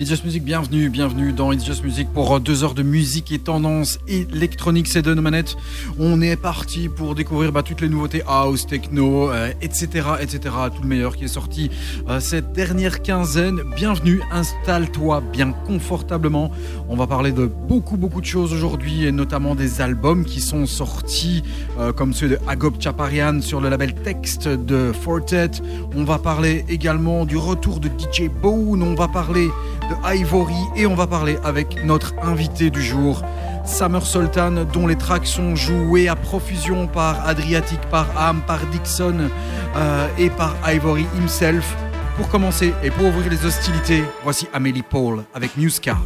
It's Just Music, bienvenue, bienvenue dans It's Just Music pour euh, deux heures de musique et tendance électronique. C'est de nos manettes. On est parti pour découvrir bah, toutes les nouveautés house, techno, euh, etc., etc. Tout le meilleur qui est sorti euh, cette dernière quinzaine. Bienvenue, installe-toi bien confortablement. On va parler de beaucoup, beaucoup de choses aujourd'hui et notamment des albums qui sont sortis, comme ceux de Agop Chaparian sur le label Text de Fortet. On va parler également du retour de DJ Bone. On va parler Ivory et on va parler avec notre invité du jour, Summer Sultan, dont les tracks sont joués à profusion par Adriatic, par Am, par Dixon euh, et par Ivory himself. Pour commencer et pour ouvrir les hostilités, voici Amélie Paul avec Muska.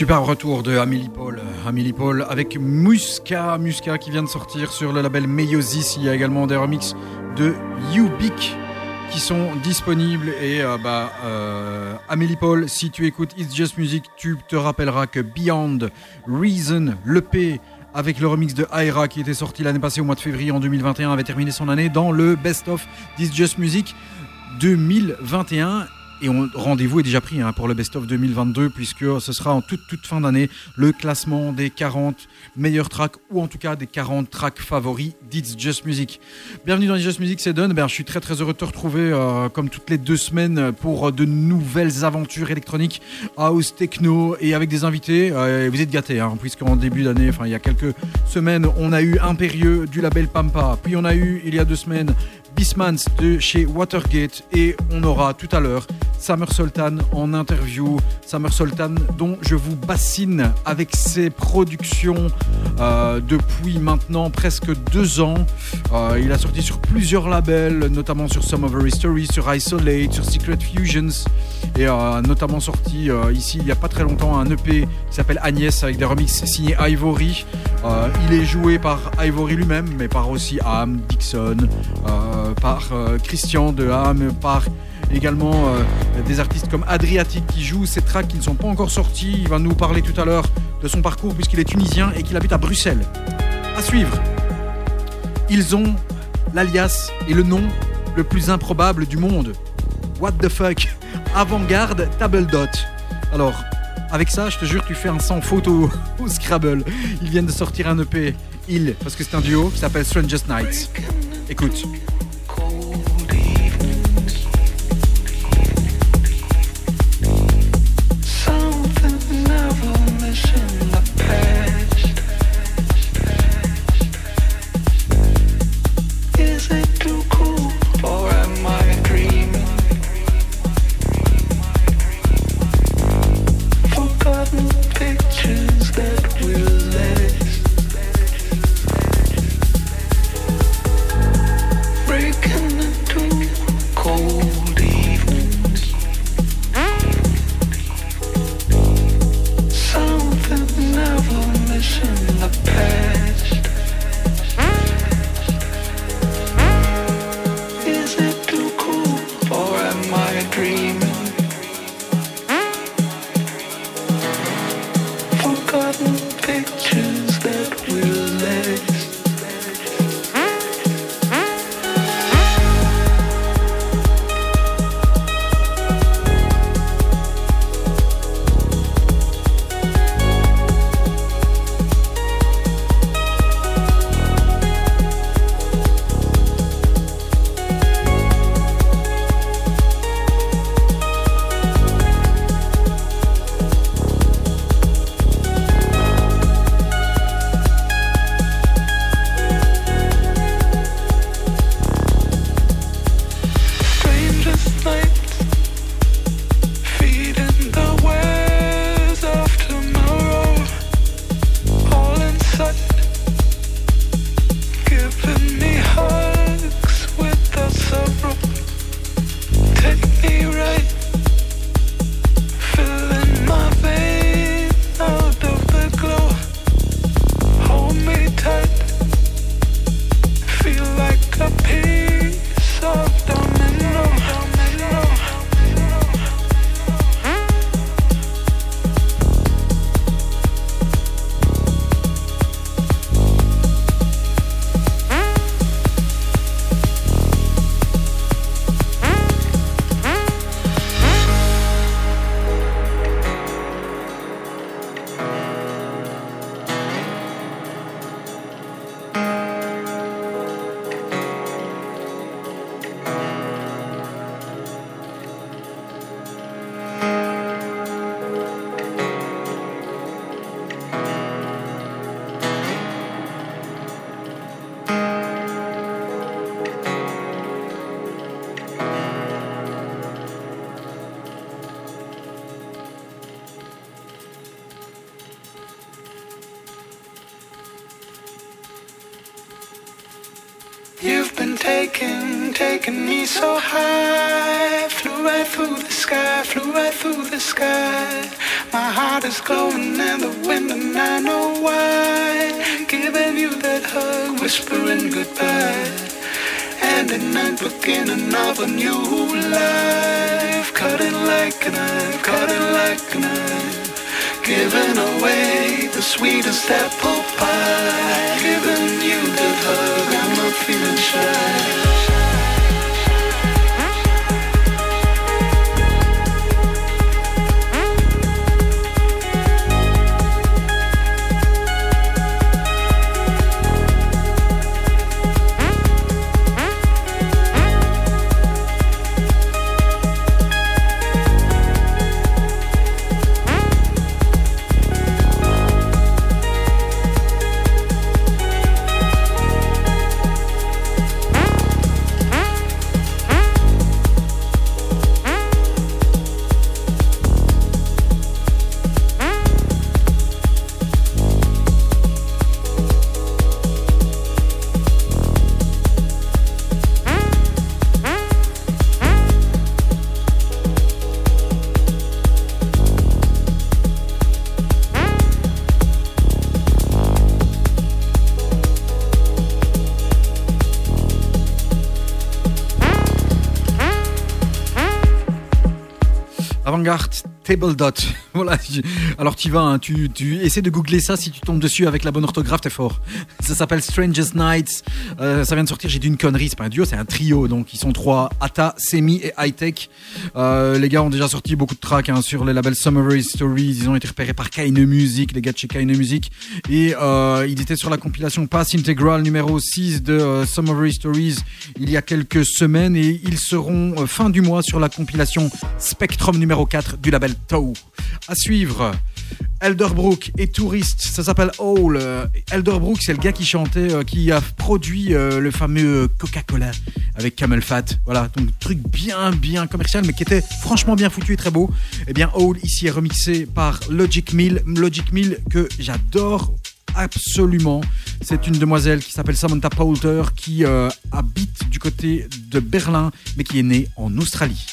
Super retour de Amélie Paul. Amélie Paul avec Muska. Muska qui vient de sortir sur le label Meiosis. Il y a également des remixes de Ubik qui sont disponibles. Et euh, bah, euh, Amélie Paul, si tu écoutes It's Just Music, tu te rappelleras que Beyond Reason, l'EP avec le remix de Aira qui était sorti l'année passée au mois de février en 2021 avait terminé son année dans le Best of It's Just Music 2021 et rendez-vous est déjà pris hein, pour le Best of 2022 puisque ce sera en toute, toute fin d'année le classement des 40 meilleurs tracks ou en tout cas des 40 tracks favoris d'It's Just Music. Bienvenue dans It's Just Music, c'est Don. Ben, je suis très très heureux de te retrouver euh, comme toutes les deux semaines pour euh, de nouvelles aventures électroniques, house, techno et avec des invités. Euh, vous êtes gâtés hein, puisqu'en début d'année, enfin il y a quelques semaines, on a eu Impérieux du label Pampa, puis on a eu il y a deux semaines Bismans de chez Watergate et on aura tout à l'heure Summer Sultan en interview. Summer Sultan dont je vous bassine avec ses productions euh, depuis maintenant presque deux ans. Euh, il a sorti sur plusieurs labels, notamment sur Some of Our History, sur Isolate, sur Secret Fusions et euh, notamment sorti euh, ici il n'y a pas très longtemps un EP qui s'appelle Agnès avec des remixes signés Ivory. Il est joué par Ivory lui-même, mais par aussi Ham, Dixon, par euh, Christian de Ham, par également euh, des artistes comme Adriatic qui jouent ces tracks qui ne sont pas encore sortis. Il va nous parler tout à l'heure de son parcours puisqu'il est tunisien et qu'il habite à Bruxelles. À suivre, ils ont l'alias et le nom le plus improbable du monde. What the fuck? Avant-garde Table Dot. Alors, avec ça, je te jure, tu fais un sans photo au Scrabble. Ils viennent de sortir un EP, il, parce que c'est un duo, qui s'appelle Strangest Nights. Écoute. Whispering goodbye. And at night, beginning of a new life. Cutting like a knife, cutting like a knife. Giving away the sweetest apple pie. Giving you the hug, I'm not feeling shy. Table Dot. Voilà. Alors tu vas, hein, tu, tu essaies de googler ça. Si tu tombes dessus avec la bonne orthographe, t'es fort. Ça s'appelle Strangest Nights. Euh, ça vient de sortir. J'ai dit une connerie. C'est pas un duo, c'est un trio. Donc ils sont trois Ata, Semi et High Tech. Euh, les gars ont déjà sorti beaucoup de tracks hein, sur les labels Summer Stories. Ils ont été repérés par Kaine Music, les gars de chez Kaine Music. Et euh, ils étaient sur la compilation Pass Integral numéro 6 de euh, Summer Stories il y a quelques semaines. Et ils seront fin du mois sur la compilation Spectrum numéro 4 du label Toe. À suivre. Elderbrook et Touriste, ça s'appelle. Euh, Elderbrook, c'est le gars qui chantait, euh, qui a produit euh, le fameux Coca-Cola avec Camel Fat. Voilà, donc truc bien, bien commercial, mais qui était franchement bien foutu et très beau. Eh bien, Hole ici est remixé par Logic Mill. Logic Mill que j'adore absolument. C'est une demoiselle qui s'appelle Samantha Poulter qui euh, habite du côté de Berlin, mais qui est née en Australie.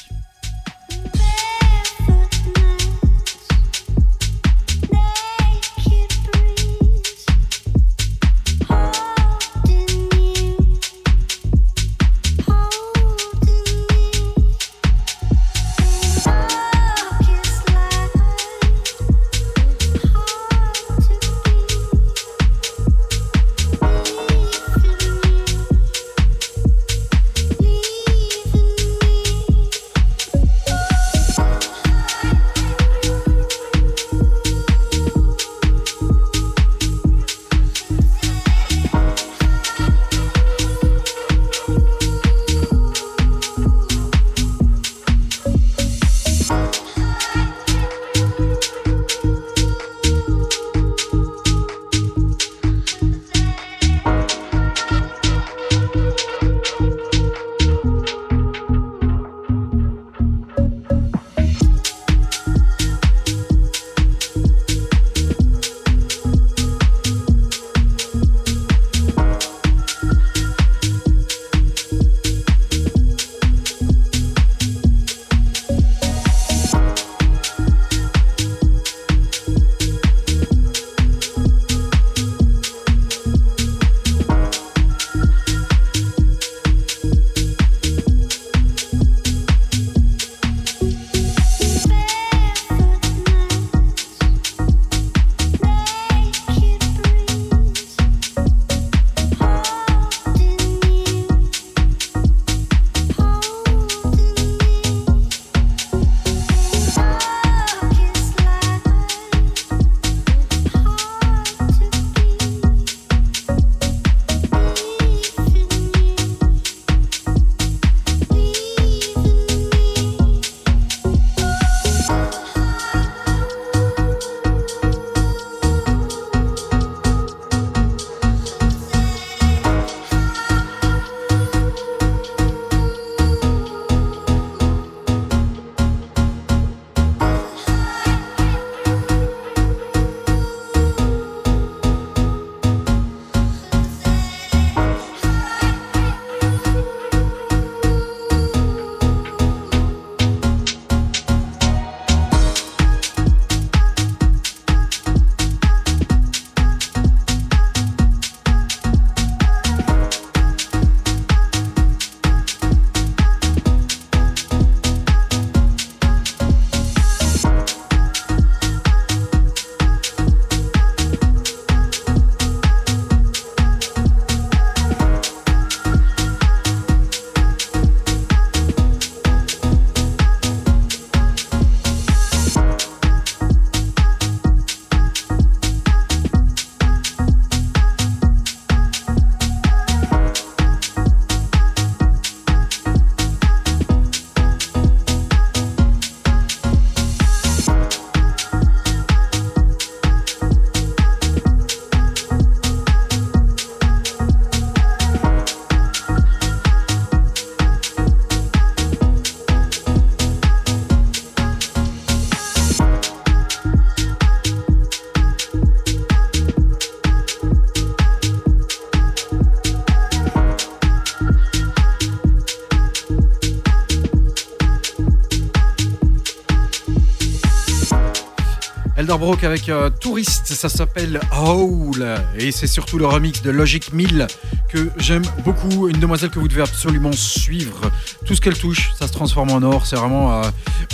Elderbrook avec euh, Touriste, ça s'appelle Howl et c'est surtout le remix de Logic 1000 que j'aime beaucoup. Une demoiselle que vous devez absolument suivre. Tout ce qu'elle touche, ça se transforme en or. C'est vraiment euh,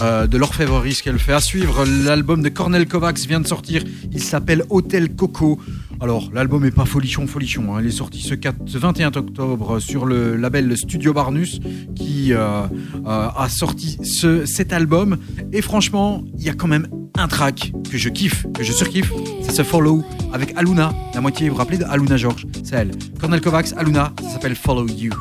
euh, de l'orfèvrerie ce qu'elle fait. À suivre, l'album de Cornel Kovacs vient de sortir. Il s'appelle Hôtel Coco. Alors, l'album est pas folichon, folichon. hein. Il est sorti ce, 4 ce 21 octobre sur le label Studio Barnus qui euh, euh, a sorti ce, cet album. Et franchement, il y a quand même un track que je kiffe, que je surkiffe. C'est ce Follow avec Aluna. La moitié, vous vous rappelez de Aluna George C'est elle. Cornel Kovacs, Aluna, ça s'appelle Follow You.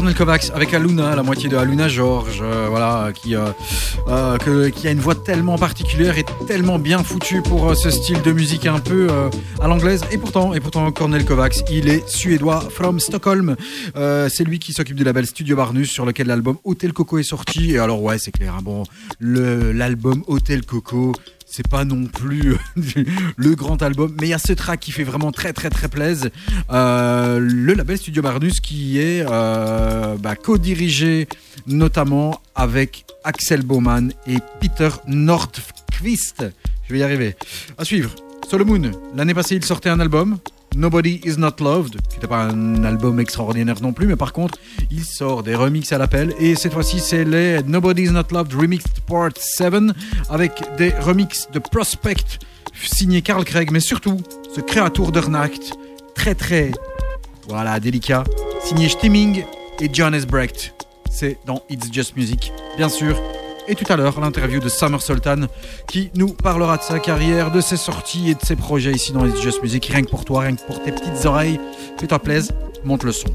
Cornel Kovacs avec Aluna, la moitié de Aluna George, euh, voilà, qui, euh, euh, qui a une voix tellement particulière et tellement bien foutue pour ce style de musique un peu à l'anglaise. Et pourtant, et pourtant, Cornel Kovacs, il est suédois from Stockholm. C'est lui qui s'occupe du label Studio Barnus sur lequel l'album Hotel Coco est sorti. Et alors, ouais, c'est clair, hein, bon, l'album Hotel Coco. C'est pas non plus le grand album, mais il y a ce track qui fait vraiment très très très plaise. Euh, le label Studio Barnus qui est euh, bah, co-dirigé notamment avec Axel Baumann et Peter Nordqvist. Je vais y arriver. À suivre. Solomon, l'année passée il sortait un album, Nobody Is Not Loved, qui n'était pas un album extraordinaire non plus, mais par contre, il sort des remixes à l'appel. Et cette fois-ci, c'est les Nobody Is Not Loved Remixed Part 7, avec des remixes de Prospect, signé Carl Craig, mais surtout, ce Creator der Nacht, très très, voilà, délicat, signé Stimming et Johannes Brecht. C'est dans It's Just Music, bien sûr. Et tout à l'heure, l'interview de Summer Sultan qui nous parlera de sa carrière, de ses sorties et de ses projets ici dans It's Just Music. Rien que pour toi, rien que pour tes petites oreilles. Fais-toi plaisir, monte le son.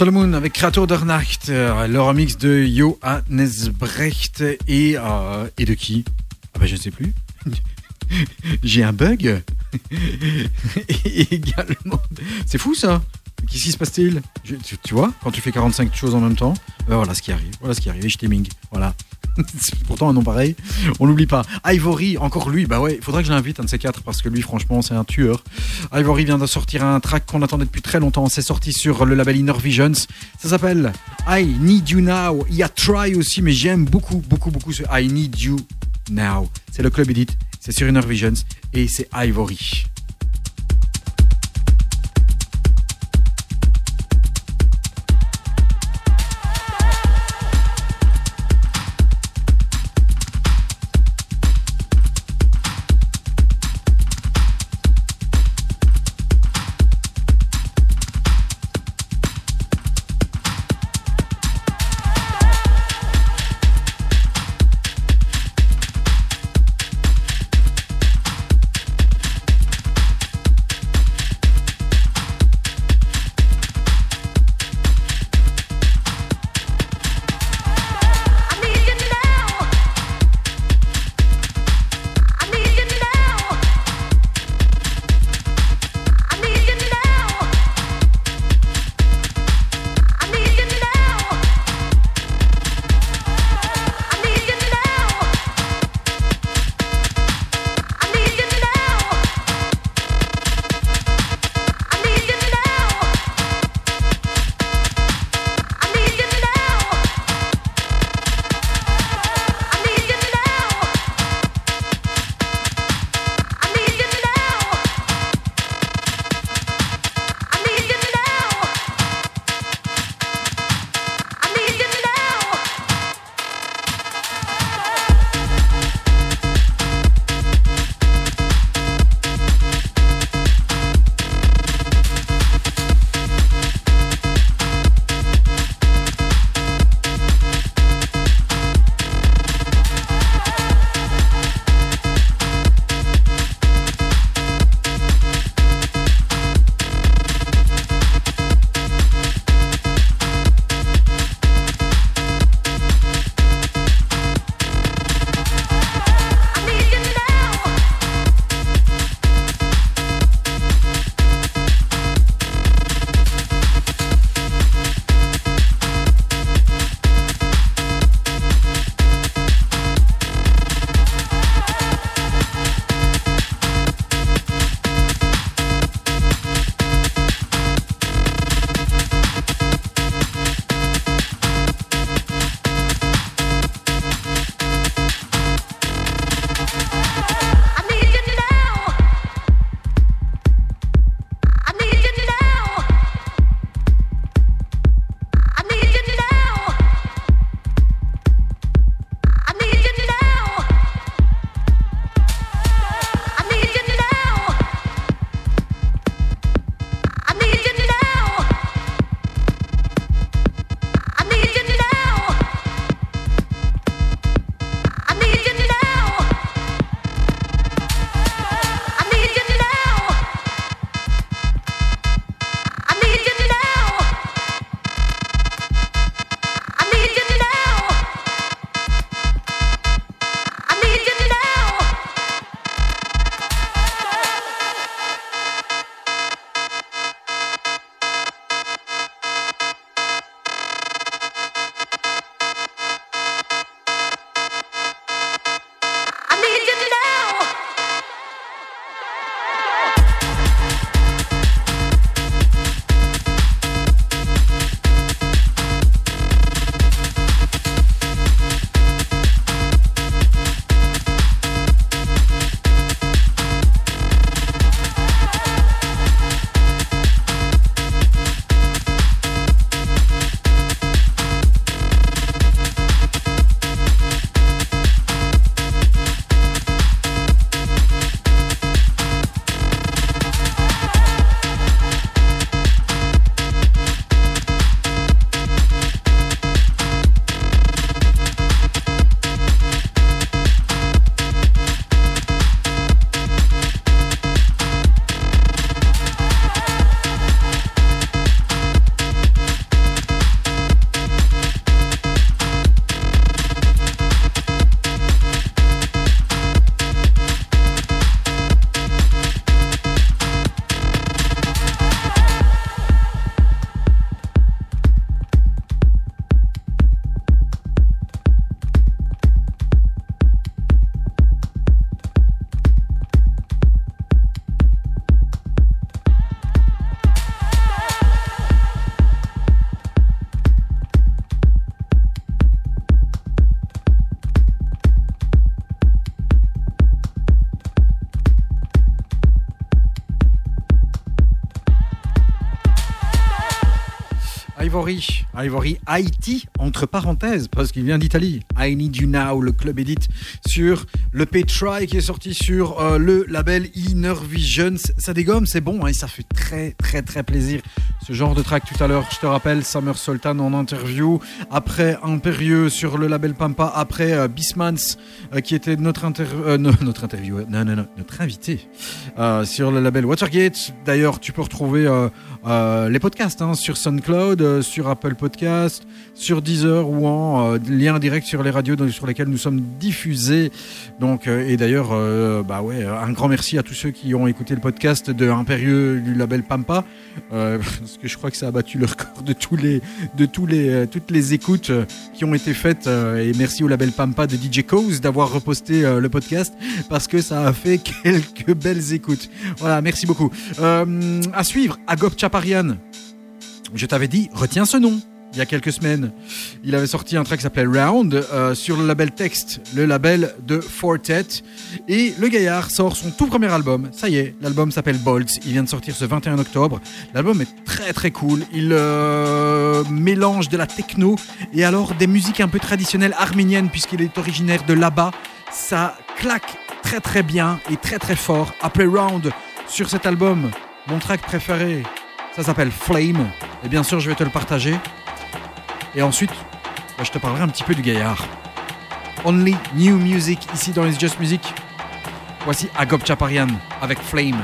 Solomon avec Creator der Nacht, euh, le remix de Johannes Brecht et, euh, et de qui? Ah bah je ne sais plus. J'ai un bug. également. C'est fou ça. Qu'est-ce qui se passe-t-il? Tu vois, quand tu fais 45 choses en même temps, ben voilà ce qui arrive. Voilà ce qui arrive. Et je t'aiming. Pourtant un nom pareil, on l'oublie pas. Ivory, encore lui, bah ouais, il faudrait que je l'invite un de ces quatre parce que lui, franchement, c'est un tueur. Ivory vient de sortir un track qu'on attendait depuis très longtemps. C'est sorti sur le label Inner Visions. Ça s'appelle I Need You Now. Il y a Try aussi, mais j'aime beaucoup, beaucoup, beaucoup ce I Need You Now. C'est le club edit, c'est sur Inner Visions et c'est Ivory. Ivory. Ivory Haïti, entre parenthèses, parce qu'il vient d'Italie. I Need You Now, le club edit sur le P-Try qui est sorti sur euh, le label Inner Vision. Ça dégomme, c'est bon, hein, ça fait très très très plaisir. Ce genre de track tout à l'heure, je te rappelle, Summer Sultan en interview. Après Impérieux sur le label Pampa. Après euh, Bismans, euh, qui était notre, notre interview, non, non, non, notre invité sur le label Watergate. D'ailleurs, tu peux retrouver les podcasts hein, sur SoundCloud, sur Apple Podcast, sur Deezer ou en euh, lien direct sur les radios sur lesquelles nous sommes diffusés. Donc, euh, et d'ailleurs, euh, bah ouais, un grand merci à tous ceux qui ont écouté le podcast de Impérieux du label Pampa, parce que je crois que ça a battu le record de tous les, de tous les, toutes les écoutes qui ont été faites. et merci au label Pampa de DJ Cause d'avoir reposté le podcast parce que ça a fait quelques belles écoutes. Voilà, merci beaucoup. À suivre, Agop Chaparian. Je t'avais dit, retiens ce nom. Il y a quelques semaines, il avait sorti un track qui s'appelait Round euh, sur le label Text, le label de Fortet. Et le gaillard sort son tout premier album. Ça y est, l'album s'appelle Bolts. Il vient de sortir ce 21 octobre. L'album est très très cool. Il euh, mélange de la techno et alors des musiques un peu traditionnelles arméniennes puisqu'il est originaire de là-bas. Ça claque très très bien et très très fort. Après Round sur cet album, mon track préféré, ça s'appelle Flame. Et bien sûr, je vais te le partager. Et ensuite, bah, je te parlerai un petit peu du gaillard. Only New Music ici dans It's Just Music. Voici Agop Chaparian avec Flame.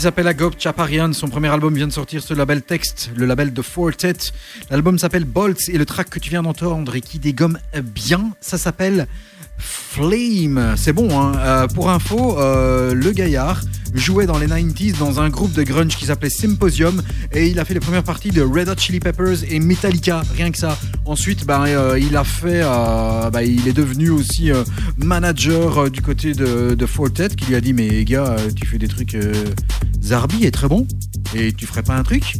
Il s'appelle Agop Chaparian. Son premier album vient de sortir sur le label Text, le label de Fortet. L'album s'appelle Bolts et le track que tu viens d'entendre et qui dégomme bien, ça s'appelle Flame. C'est bon, hein. Euh, pour info, euh, le gaillard jouait dans les 90s dans un groupe de grunge qui s'appelait Symposium et il a fait les premières parties de Red Hot Chili Peppers et Metallica, rien que ça. Ensuite, euh, il a fait, euh, ben, il est devenu aussi euh, manager du côté de, de Fortet qui lui a dit mais gars, tu fais des trucs, Zarbi est très bon et tu ferais pas un truc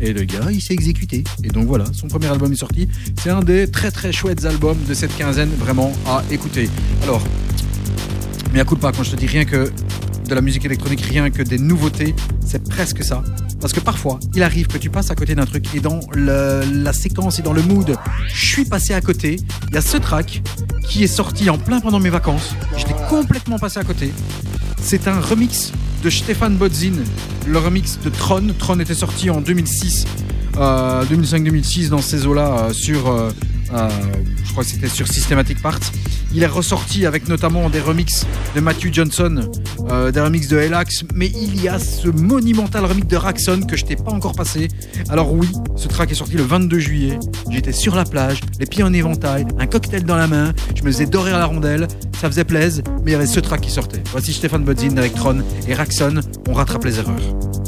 et le gars, il s'est exécuté. Et donc voilà, son premier album est sorti. C'est un des très très chouettes albums de cette quinzaine, vraiment à écouter. Alors, mais à coup de pas, quand je te dis rien que de la musique électronique, rien que des nouveautés, c'est presque ça. Parce que parfois, il arrive que tu passes à côté d'un truc et dans la séquence et dans le mood, je suis passé à côté. Il y a ce track qui est sorti en plein pendant mes vacances. J'étais complètement passé à côté. C'est un remix de Stéphane Bodzin, le remix de Tron. Tron était sorti en 2006, euh, 2005-2006 dans ces eaux-là euh, sur, euh, je crois que c'était sur Systematic Parts. Il est ressorti avec notamment des remixes de Matthew Johnson, euh, des remixes de Elax, mais il y a ce monumental remix de Raxon que je t'ai pas encore passé. Alors oui, ce track est sorti le 22 juillet. J'étais sur la plage, les pieds en éventail, un cocktail dans la main, je me faisais dorer à la rondelle, ça faisait plaisir, mais il y avait ce track qui sortait. Voici Stéphane Bodzin avec et Raxon, on rattrape les erreurs.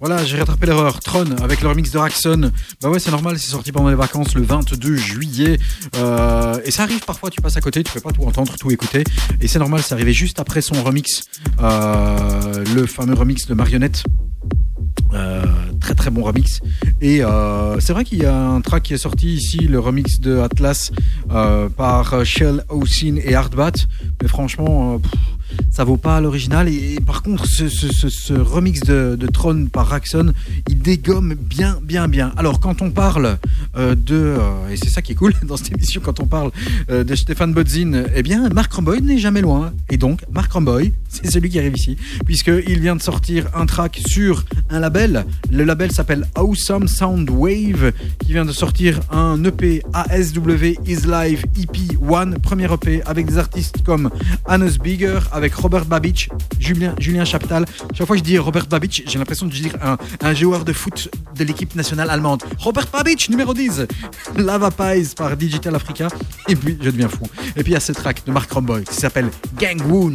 Voilà, j'ai rattrapé l'erreur. Tron avec le remix de Raxon. Bah ouais, c'est normal, c'est sorti pendant les vacances le 22 juillet. Euh, et ça arrive parfois, tu passes à côté, tu peux pas tout entendre, tout écouter. Et c'est normal, c'est arrivé juste après son remix, euh, le fameux remix de Marionnette. Euh, très très bon remix et c'est vrai qu'il y a un track qui est sorti ici le remix de Atlas par Shell Austin et Hardbat mais franchement ça vaut pas l'original. Et, par contre ce, remix de, de par Raxon il dégomme bien bien bien. Alors quand on parle euh, de euh, et c'est ça qui est cool dans cette émission quand on parle euh, de Stéphane Bodzin eh bien Marc Ramboy n'est jamais loin. Et donc Marc Ramboy c'est celui qui arrive ici. Puisqu'il vient de sortir un track sur un label. Le label s'appelle Awesome Sound Wave qui vient de sortir un EP ASW Is Live EP 1 premier EP avec des artistes comme Hannes Bigger avec Robert Babich Julien, Chaptal. Chaque fois que je dis Robert Babich j'ai l'impression de dire un, un joueur de foot de l'équipe nationale allemande. Robert Babich numéro 10 Lava Pies par Digital Africa. Et puis je deviens fou. Et puis il y a ce track de Mark Romboy qui s'appelle Gang Woon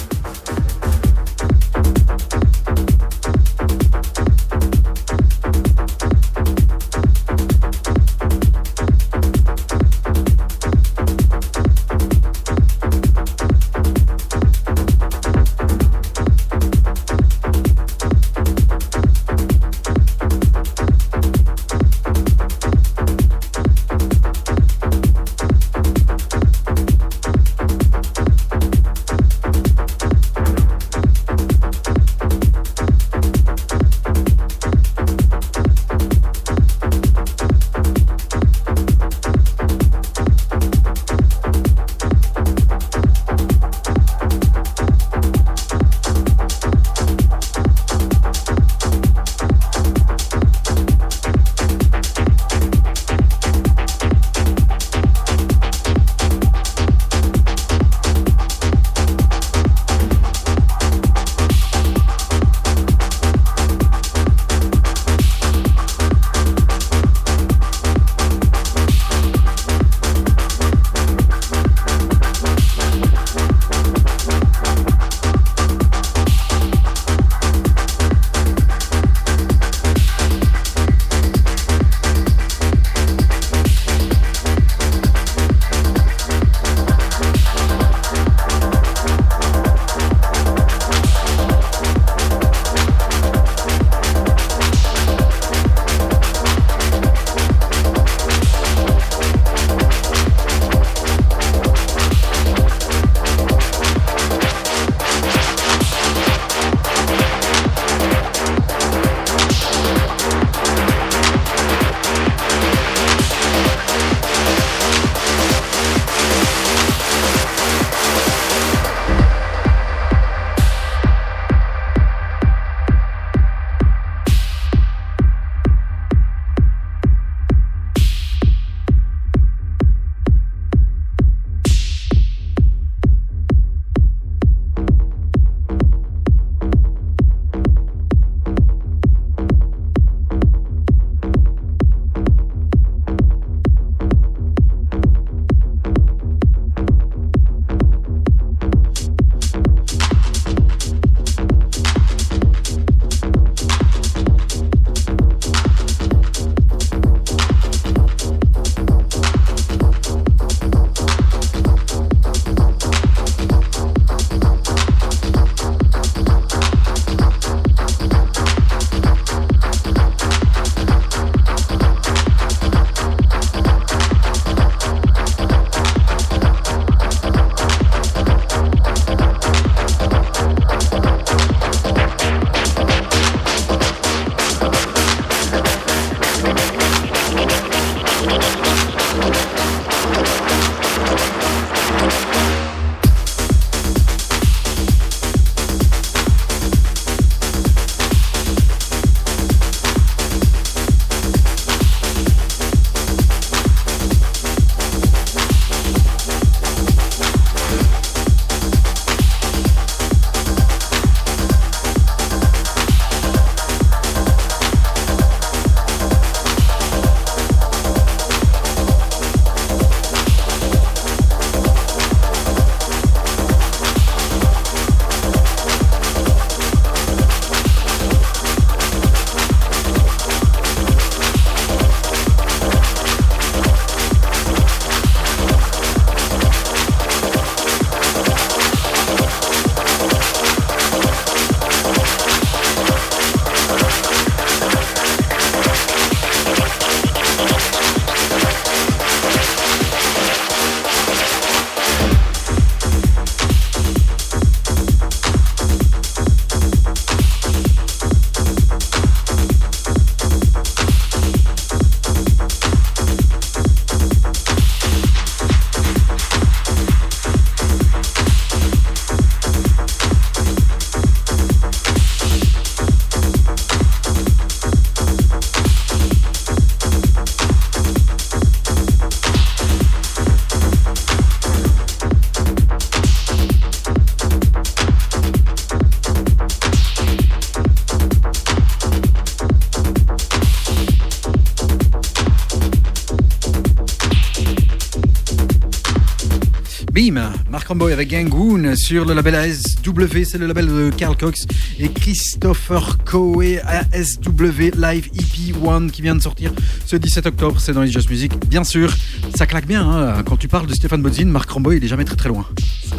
Marc Ramboy avec Gangoon sur le label ASW, c'est le label de Carl Cox et Christopher Coe ASW Live EP1 qui vient de sortir ce 17 octobre, c'est dans les Just Music. Bien sûr, ça claque bien, hein. quand tu parles de Stéphane Bodzin, Marc Ramboy il est jamais très très loin.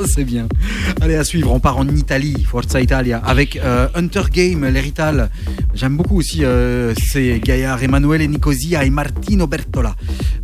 C'est bien. Allez à suivre, on part en Italie, Forza Italia, avec euh, Hunter Game, l'hérital. J'aime beaucoup aussi euh, ces gaillards, Emanuele Nicosia et Martino Bertola,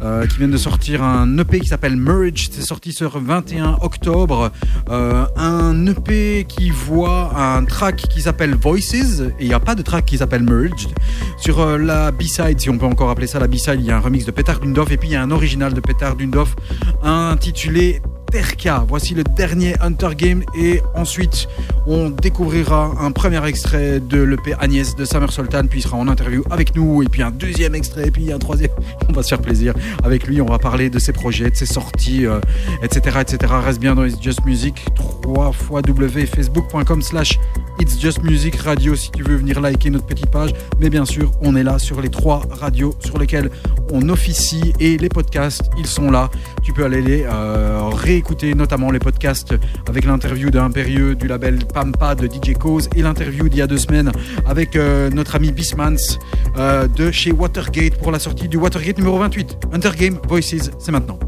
euh, qui viennent de sortir un EP qui s'appelle Merge, c'est sorti ce 21 octobre. Euh, un EP qui voit un track qui s'appelle Voices, et il n'y a pas de track qui s'appelle Merged. Sur la B-side, si on peut encore appeler ça la B-side, il y a un remix de Petar Dundov, et puis il y a un original de Petar Dundov intitulé Terka. Voici le dernier Hunter Game et ensuite on découvrira un premier extrait de l'EP Agnès de Summer Sultan puis il sera en interview avec nous et puis un deuxième extrait et puis un troisième. On va se faire plaisir avec lui. On va parler de ses projets, de ses sorties, euh, etc., etc. Reste bien dans It's Just Music. 3 fois facebook.com slash It's Just Music Radio si tu veux venir liker notre petite page. Mais bien sûr, on est là sur les trois radios sur lesquelles on officie et les podcasts, ils sont là. Tu peux aller les euh, réécouter, notamment les podcasts avec l'interview d'Impérieux du label Pampa de DJ Cause et l'interview d'il y a deux semaines avec euh, notre ami Bismans euh, de chez Watergate pour la sortie du Watergate numéro 28. Hunter Game Voices, c'est maintenant.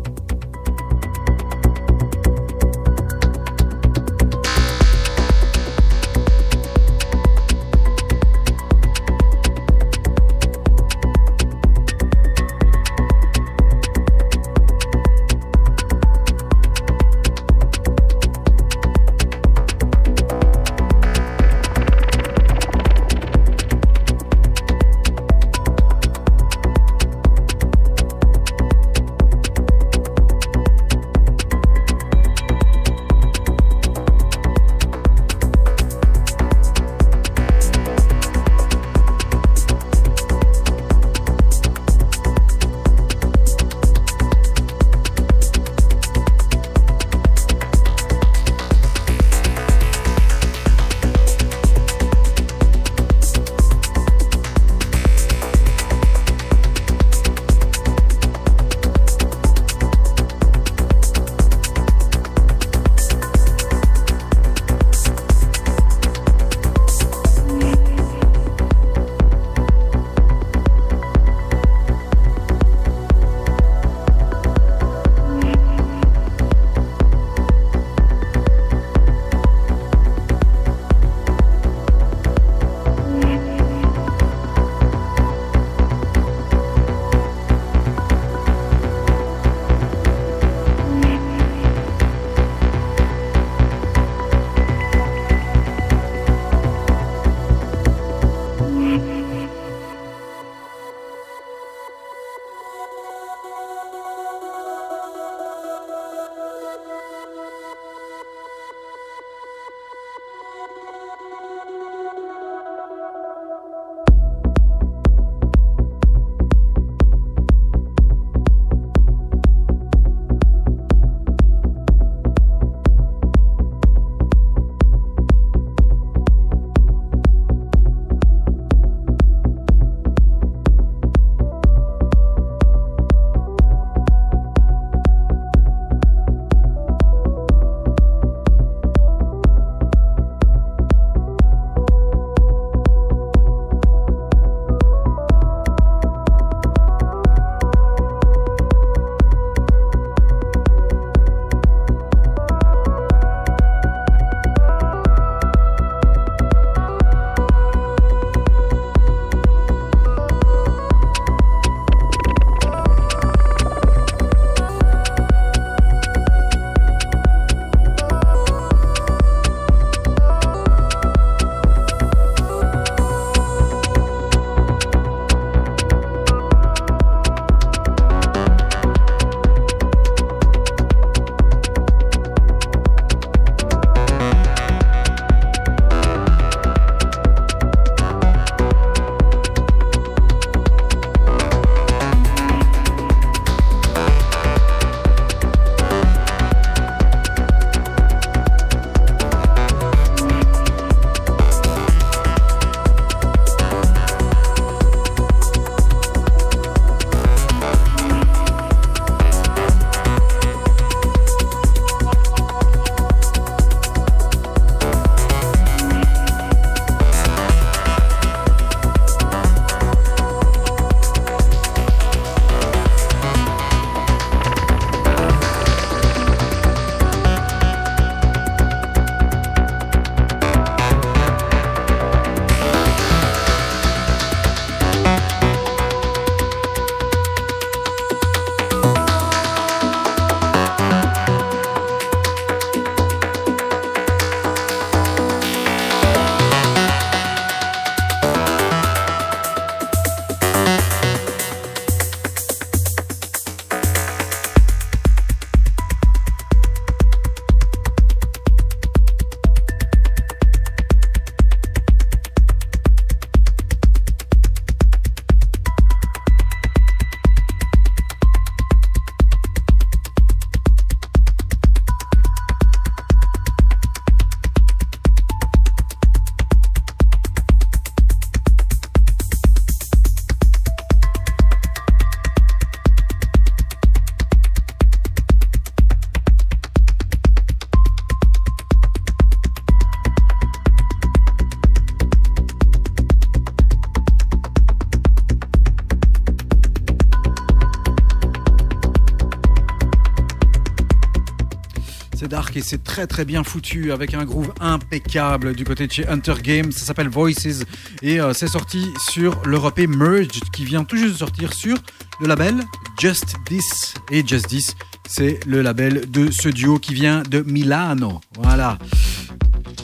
C'est très très bien foutu avec un groove impeccable du côté de chez Hunter Games. Ça s'appelle Voices et euh, c'est sorti sur l'Europe Merged qui vient tout juste de sortir sur le label Just This. Et Just This, c'est le label de ce duo qui vient de Milano. Voilà.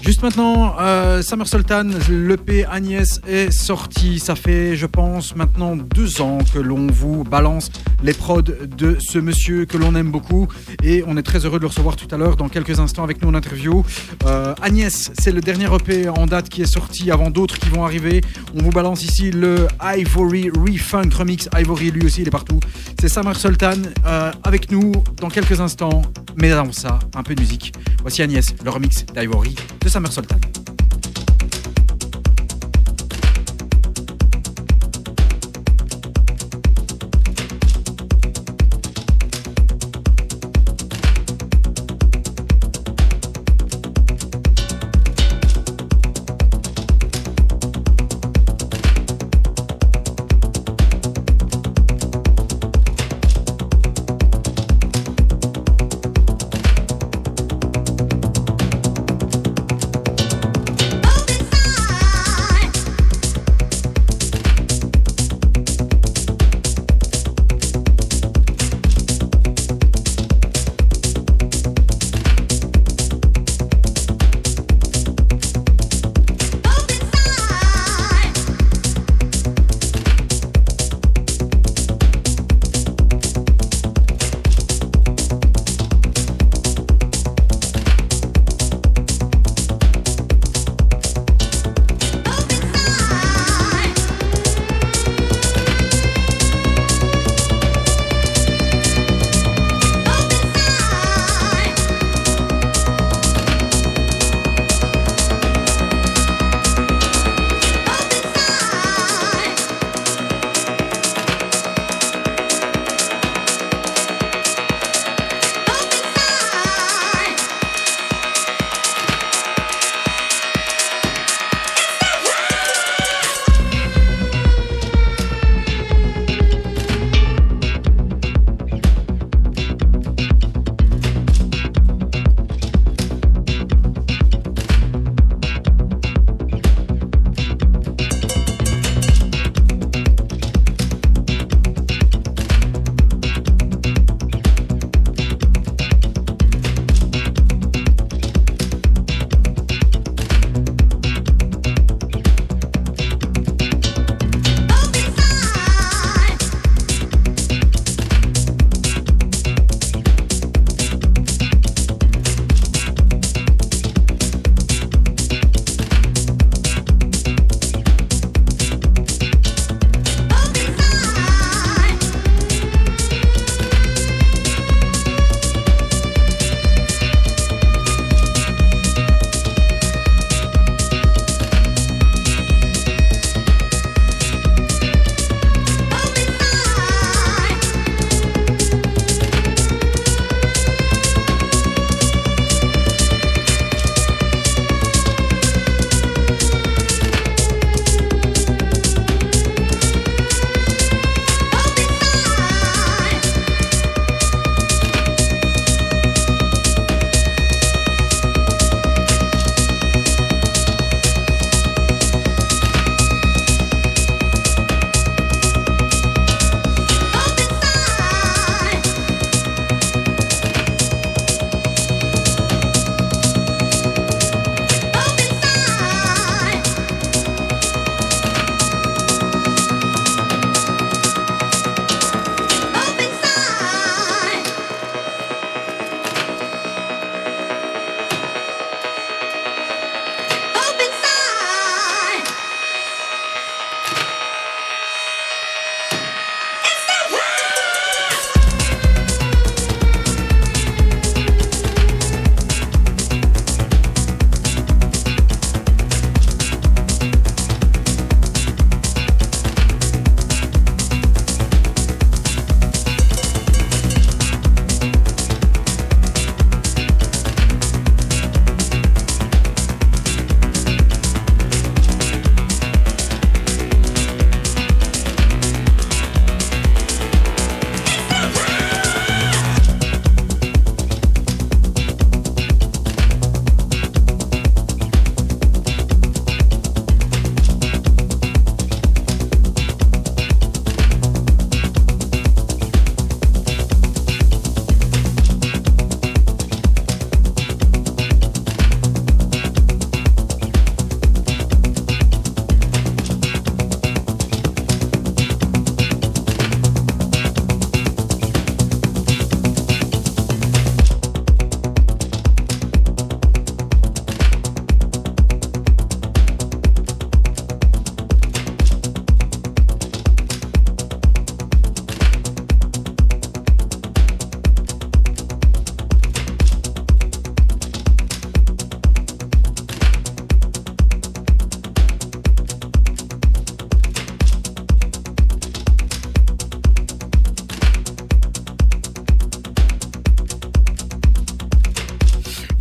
Juste maintenant, euh, Summer Sultan, l'EP Agnès est sorti. Ça fait, je pense, maintenant deux ans que l'on vous balance les prods de ce monsieur que l'on aime beaucoup. Et on est très heureux de le recevoir tout à l'heure, dans quelques instants, avec nous en interview. Euh, Agnès, c'est le dernier EP en date qui est sorti avant d'autres qui vont arriver. On vous balance ici le Ivory Refunk Remix. Ivory, lui aussi, il est partout. C'est Summer Sultan euh, avec nous dans quelques instants. Mais avant ça, un peu de musique. Voici Agnès, le remix d'Ivory de Summer Sultan.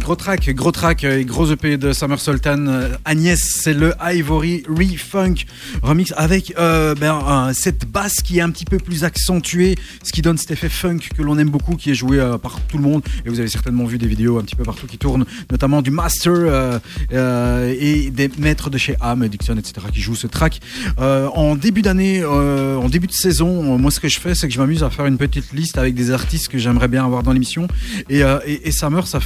Gros track, gros track et gros EP de Summer Sultan. Euh, Agnès, c'est le Ivory Re-Funk remix avec euh, ben, cette basse qui est un petit peu plus accentuée, ce qui donne cet effet funk que l'on aime beaucoup, qui est joué euh, par tout le monde. Et vous avez certainement vu des vidéos un petit peu partout qui tournent, notamment du Master euh, euh, et des maîtres de chez Am, Dixon, etc. qui jouent ce track. En début d'année, en début de saison, moi ce que je fais, c'est que je m'amuse à faire une petite liste avec des artistes que j'aimerais bien avoir dans l'émission. Et, et, et Summer, ça,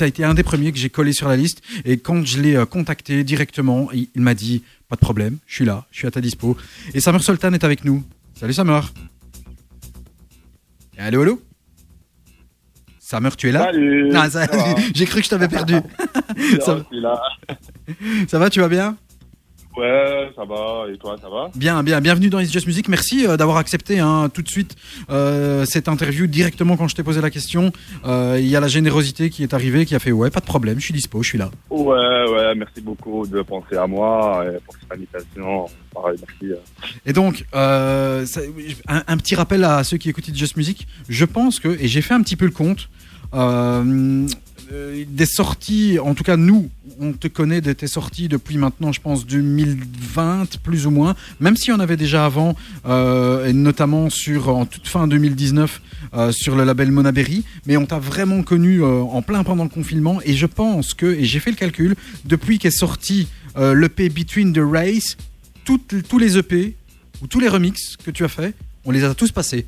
a été un des premiers que j'ai collé sur la liste. Et quand je l'ai contacté directement, il, m'a dit pas de problème, je suis là, je suis à ta dispo. Et Summer Sultan est avec nous. Salut Summer. Allô, allô? Summer, tu es là? Salut ça- J'ai cru que je t'avais perdu. ça, Je suis là. ça va, tu vas bien? Ouais, ça va. Et toi, ça va Bien, bien, bienvenue dans It's Just Music. Merci euh, d'avoir accepté hein, tout de suite euh, cette interview directement quand je t'ai posé la question. Euh, Il y a la générosité qui est arrivée, qui a fait ouais, pas de problème, je suis dispo, je suis là. Ouais, ouais, merci beaucoup de penser à moi et pour cette invitation. Pareil, merci. Et donc, euh, ça- un, un petit rappel à ceux qui écoutent It's Just Music. Je pense que, et j'ai fait un petit peu le compte, euh, euh, des sorties, en tout cas nous, on te connaît de tes sorties depuis maintenant, je pense, 2020, plus ou moins, même si on avait déjà avant, euh, notamment sur, en toute fin 2019, euh, sur le label Monaberry, mais on t'a vraiment connu en plein pendant le confinement, et je pense que, et j'ai fait le calcul, depuis qu'est sorti l'EP Between the Race, tous les EP ou tous les remixes que tu as fait, on les a tous passés.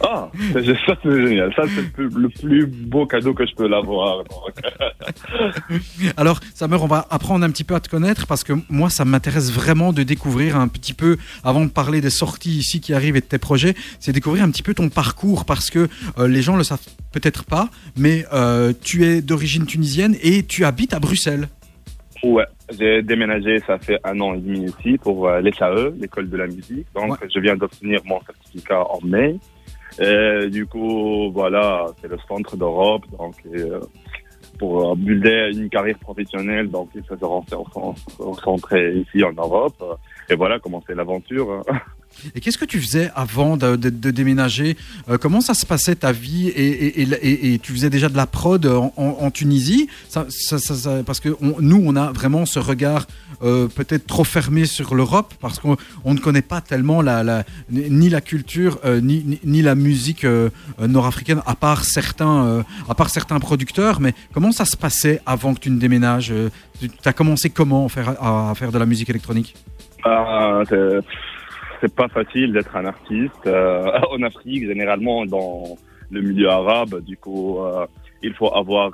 Ah, c'est- ça c'est génial. Ça c'est le plus, le plus beau cadeau que je peux l'avoir. Alors, Samer, on va apprendre un petit peu à te connaître parce que moi, ça m'intéresse vraiment de découvrir un petit peu, avant de parler des sorties ici qui arrivent et de tes projets, c'est découvrir un petit peu ton parcours parce que euh, les gens le savent peut-être pas, mais euh, tu es d'origine tunisienne et tu habites à Bruxelles. Ouais, j'ai déménagé, ça fait un an et demi ici pour euh, l'ESAE, l'école de la musique. Donc, je viens d'obtenir mon certificat en mai. Et du coup, voilà, c'est le centre d'Europe. Donc, euh, pour euh, builder une carrière professionnelle, donc il faut se recentrer ici en Europe. Et voilà, commencer l'aventure. Et qu'est-ce que tu faisais avant de, déménager Euh, Comment ça se passait ta vie et, tu faisais déjà de la prod en, Tunisie? Parce que nous, on a vraiment ce regard euh, peut-être trop fermé sur l'Europe parce qu'on on ne connaît pas tellement la, ni la culture euh, ni, ni- la musique nord-africaine à part certains à part certains producteurs. Mais comment ça se passait avant que tu ne déménages? Tu as commencé comment à faire, à- à faire de la musique électronique? Ah, c'est- pas facile d'être un artiste euh, en Afrique, généralement dans le milieu arabe. Du coup, euh, il faut avoir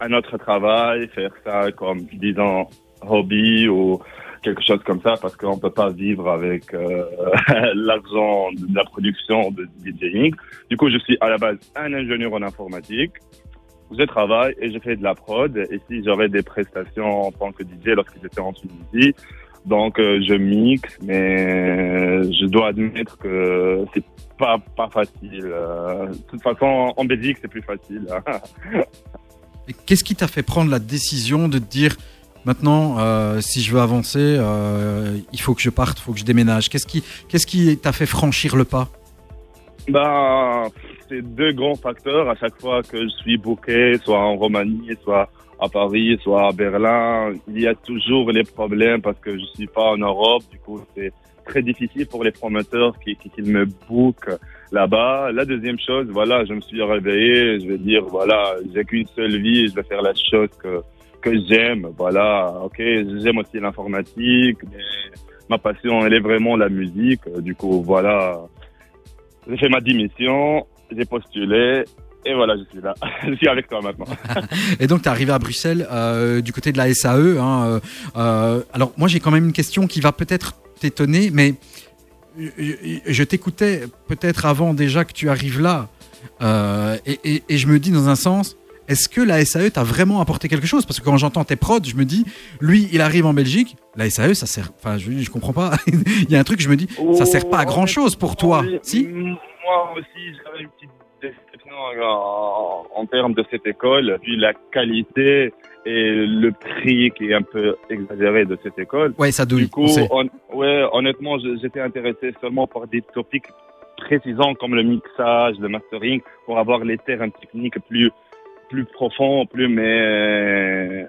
un autre travail, faire ça comme, disons, hobby ou quelque chose comme ça, parce qu'on peut pas vivre avec euh, l'argent de la production de DJing. Du coup, je suis à la base un ingénieur en informatique. Je travaille et je fais de la prod. Et si j'aurais des prestations en tant que DJ lorsque j'étais en Tunisie, donc euh, je mixe, mais je dois admettre que c'est pas pas facile. Euh, de toute façon, en Belgique, c'est plus facile. Et Qu'est-ce qui t'a fait prendre la décision de te dire maintenant, euh, si je veux avancer, euh, il faut que je parte, il faut que je déménage? Qu'est-ce qui qu'est-ce qui t'a fait franchir le pas? Ben, c'est deux grands facteurs. À chaque fois que je suis booké, soit en Roumanie, soit à Paris, soit à Berlin, il y a toujours les problèmes parce que je suis pas en Europe. Du coup, c'est très difficile pour les promoteurs qui, qui, qui me bookent là-bas. La deuxième chose, voilà, je me suis réveillé. Je vais dire, voilà, j'ai qu'une seule vie. Je vais faire la chose que que j'aime. Voilà, ok, j'aime aussi l'informatique, mais ma passion, elle est vraiment la musique. Du coup, voilà, j'ai fait ma démission, j'ai postulé, et voilà, je suis là. je suis avec toi maintenant. Et donc, tu es arrivé à Bruxelles euh, du côté de la SAE. hein, euh, euh, alors, moi, j'ai quand même une question qui va peut-être t'étonner, mais je, je t'écoutais peut-être avant déjà que tu arrives là. Euh, et, et- et je me dis, dans un sens, est-ce que la SAE t'a vraiment apporté quelque chose? Parce que quand j'entends tes prods, je me dis, lui, il arrive en Belgique, la SAE, ça sert. Enfin, je, je comprends pas. il y a un truc, je me dis, ça sert pas à grand chose pour toi. Oui, Si? Moi aussi, j'avais une petite déception en, termes de cette école, puis la qualité et le prix qui est un peu exagéré de cette école. Ouais, ça douille. Du coup, on ouais, honnêtement, j'étais intéressé seulement par des topics précisants comme le mixage, le mastering, pour avoir les termes techniques plus plus profond, plus mais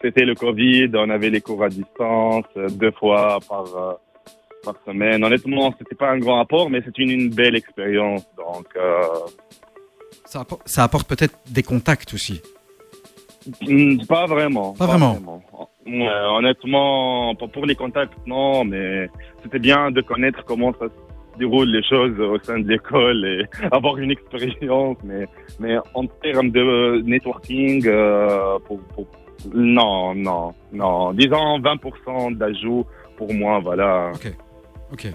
c'était le Covid, on avait les cours à distance euh, deux fois par euh, par semaine. Honnêtement, c'était pas un grand apport, mais c'est une, une belle expérience. Donc, euh, Ça apporte, ça apporte peut-être des contacts aussi. hmm, pas vraiment. Pas vraiment. Honnêtement, pas pour les contacts, non, mais c'était bien de connaître comment ça se déroule les choses au sein de l'école et avoir une expérience, mais mais en termes de networking, euh, pour, pour- non, non, non, disons 20% d'ajout pour moi, voilà. Ok.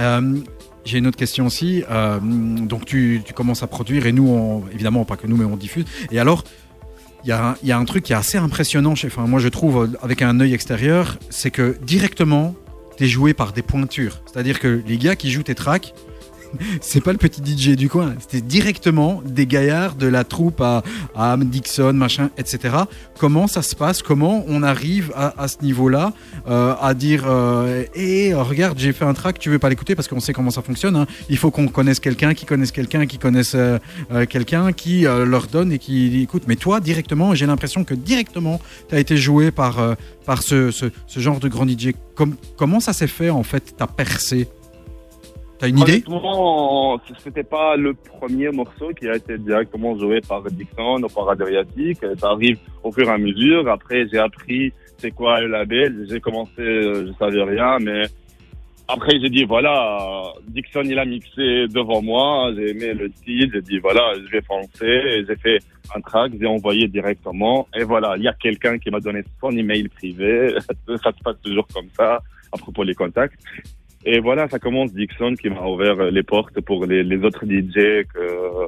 Euh, J'ai une autre question aussi. Euh, donc tu, commences à produire et nous, évidemment, pas que nous, mais on diffuse. Et alors, il y, a un- truc qui est assez impressionnant, chez, enfin, moi je trouve, avec un œil extérieur, c'est que directement, tu es joué par des pointures. C'est-à-dire que les gars qui jouent tes tracks, c'est pas le petit DJ du coin, c'était directement des gaillards de la troupe à, Dixon, machin, etc. Comment ça se passe? Comment on arrive à, ce niveau-là? Euh, à dire euh, Eh, regarde, j'ai fait un track, tu veux pas l'écouter parce qu'on sait comment ça fonctionne. hein. Il faut qu'on connaisse quelqu'un, qui connaisse quelqu'un, qui connaisse euh, quelqu'un, qui leur donne et qui écoute. Mais toi, directement, j'ai l'impression que directement, tu as été joué par, par ce, ce, genre de grand DJ. Com- comment ça s'est fait en fait, ta percée T'as une idée? C'était pas le premier morceau qui a été directement joué par Dixon ou par Adriatic. Ça arrive au fur et à mesure. Après, j'ai appris c'est quoi le label. J'ai commencé, euh, je savais rien, mais après j'ai dit voilà, Dixon il a mixé devant moi. J'ai aimé le style. J'ai dit voilà, je vais foncer. J'ai fait un track, j'ai envoyé directement. Et voilà, il y a quelqu'un qui m'a donné son email privé. ça se passe toujours comme ça à propos des contacts. Et voilà, ça commence Dixon qui m'a ouvert les portes pour les, autres DJ que euh,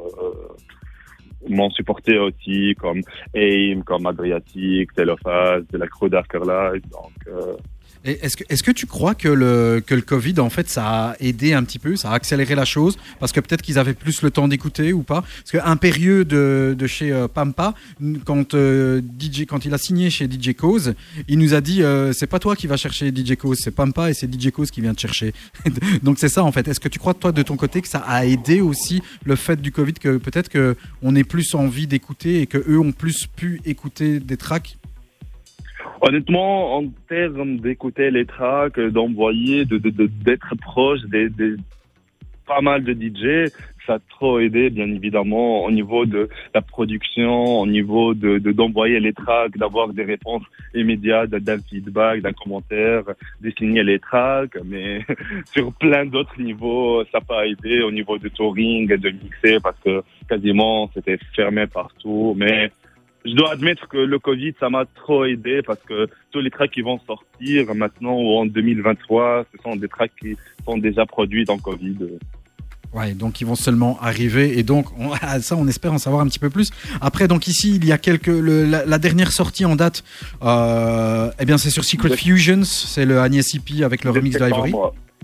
m'ont supporté aussi, comme AIM, comme Adriatic, Telophase, de la crew d'Afterlife. Donc, euh, Est-ce que, est-ce que tu crois que le, que le Covid, en fait, ça a aidé un petit peu, ça a accéléré la chose Parce que peut-être qu'ils avaient plus le temps d'écouter ou pas? Parce qu'Impérieux de, de chez euh, Pampa, quand, euh, DJ, quand il a signé chez DJ Cause, il nous a dit euh, c'est pas toi qui vas chercher DJ Cause, c'est Pampa et c'est DJ Cause qui vient te chercher. Donc c'est ça, en fait. Est-ce que tu crois, toi, de ton côté, que ça a aidé aussi le fait du Covid, que peut-être qu'on ait plus envie d'écouter et que eux ont plus pu écouter des tracks? Honnêtement, en termes d'écouter les tracks, d'envoyer, de, de, de- d'être proche des, pas mal de DJ, ça a trop aidé, bien évidemment, au niveau de la production, au niveau de, de d'envoyer les tracks, d'avoir des réponses immédiates, d'un feedback, d'un commentaire, de signer les tracks, mais sur plein d'autres niveaux, ça n'a pas aidé au niveau de touring, de mixer, parce que quasiment c'était fermé partout, mais je dois admettre que le Covid, ça m'a trop aidé parce que tous les tracks qui vont sortir maintenant ou en 2023, ce sont des tracks qui sont déjà produits dans Covid. Ouais, donc ils vont seulement arriver et donc on, à ça on espère en savoir un petit peu plus. Après donc ici il y a quelques le- la, la dernière sortie en date, euh, eh bien c'est sur Secret Fusions, c'est le Agnès Hippie avec le remix d'Ivory.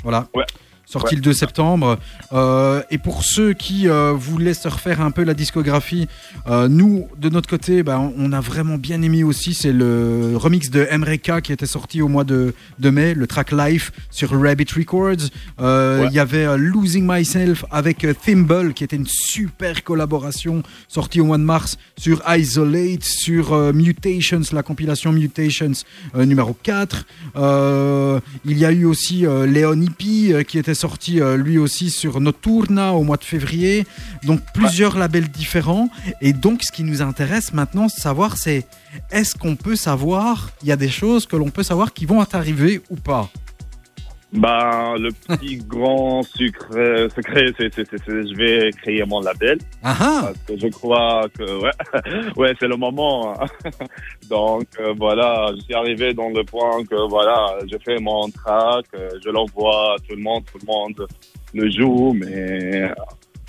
Voilà. Ouais. Sorti Ouais. le 2 septembre. Euh, et pour ceux qui euh, voulaient se refaire un peu la discographie, euh, nous, de notre côté, ben, on a vraiment bien aimé aussi. C'est le remix de Emreka qui était sorti au mois de, de mai, le track live sur Rabbit Records. Il Ouais. y avait Losing Myself avec Thimble qui était une super collaboration sortie au mois de mars sur Isolate, sur Mutations, la compilation Mutations numéro 4. Euh, il y a eu aussi Léon Hippie qui était sorti euh, lui aussi sur Nocturna au mois de février. Donc plusieurs labels différents. Et donc ce qui nous intéresse maintenant de savoir c'est est-ce qu'on peut savoir, il y a des choses que l'on peut savoir qui vont arriver ou pas? Ben, le petit grand sucre, secret, c'est, c'est, c'est, c'est- je vais créer mon label. Ah ah Parce que je crois que, ouais, ouais, c'est le moment. hein. Donc, euh, voilà, je suis arrivé dans le point que, voilà, je fais mon track, euh, je l'envoie à tout le monde, tout le monde le joue, mais euh,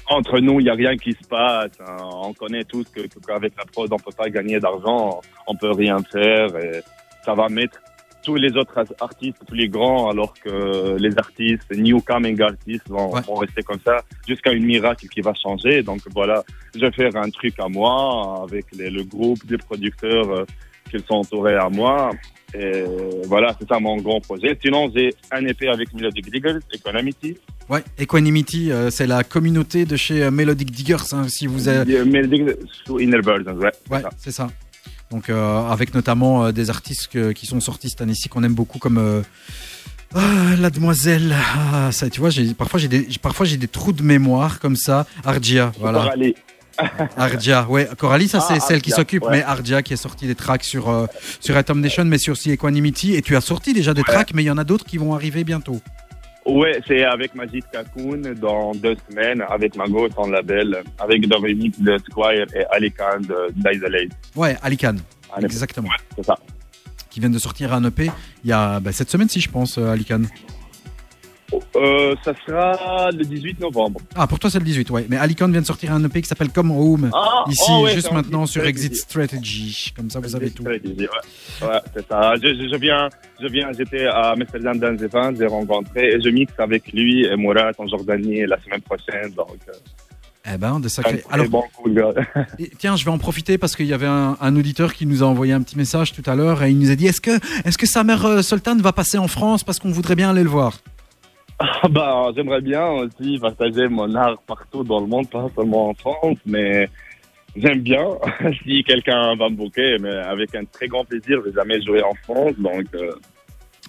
entre nous, il n'y a rien qui se passe. hein. On connaît tous que, que- qu'avec la prod, on peut pas gagner d'argent, on peut rien faire et ça va mettre tous les autres artistes, tous les grands, alors que les artistes, new coming artistes vont, Ouais. vont rester comme ça jusqu'à une miracle qui va changer. Donc voilà, je vais faire un truc à moi avec les- le groupe des producteurs euh, qu'ils sont entourés à moi. Et voilà, c'est ça mon grand projet. Sinon, j'ai un EP avec Melodic Diggers, Economity. Ouais, Equanimity, euh, c'est la communauté de chez euh, Melodic Diggers. hein, si vous avez... Melodic sous Inner Birds, ouais. Ouais, c'est ça. Donc, euh, avec notamment euh, des artistes que- qui sont sortis cette année-ci qu'on aime beaucoup, comme euh, ah, la demoiselle. Ah, ça, tu vois, parfois j'ai des j'ai- parfois j'ai des trous de mémoire comme ça. Ardia, voilà. Coralie. Ardia, ouais. Coralie, ça Ah, c'est celle qui s'occupe, ouais. mais Ardia qui a sorti des tracks sur euh, sur Atom Nation, mais sur aussi Equanimity. Et tu as sorti déjà des tracks, mais il y en a d'autres qui vont arriver bientôt. Ouais, c'est avec Majid Kakoun dans deux semaines, avec Mago, son label, avec remix de Squire et Ali Khan de d'Isolate. Ouais, Alican, exactement. C'est ça. Qui viennent de sortir un EP il y a bah, cette semaine, si je pense, euh, Alican. Euh, ça sera le 18 novembre. Ah, pour toi, c'est le 18, ouais. Mais Alicon vient de sortir un EP qui s'appelle Come Home. Ah, Ici, oh ouais, juste maintenant sur Exit Strategy. Strategy. Comme ça, vous avez tout. Ouais, ouais c'est ça. Je, je, je viens, je viens, j'étais à Amsterdam dans les ventes, j'ai rencontré et je mixe avec lui et Mourad en Jordanie la semaine prochaine. Donc, euh, Eh ben, des sacrés. très Alors, bon tiens, je vais en profiter parce qu'il y avait un, un auditeur qui nous a envoyé un petit message tout à l'heure et il nous a dit est-ce que, est-ce que sa mère euh, Sultan va passer en France parce qu'on voudrait bien aller le voir? Ah bah, j'aimerais bien aussi partager mon art partout dans le monde, pas seulement en France, mais j'aime bien. si quelqu'un va me booker, mais avec un très grand plaisir, j'ai jamais joué en France, donc euh,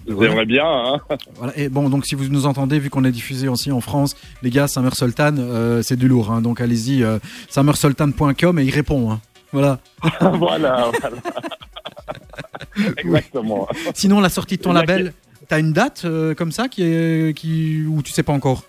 Voilà. j'aimerais bien. Hein. Voilà. Et bon, donc si vous nous entendez, vu qu'on est diffusé aussi en France, les gars, Summer Sultan, euh, c'est du lourd. hein. donc allez-y, euh, summersultan.com et il répond. hein. Voilà. voilà, voilà. Exactement. Sinon, la sortie de ton label, t'as une date euh, comme ça qui est, qui, ou tu sais pas encore?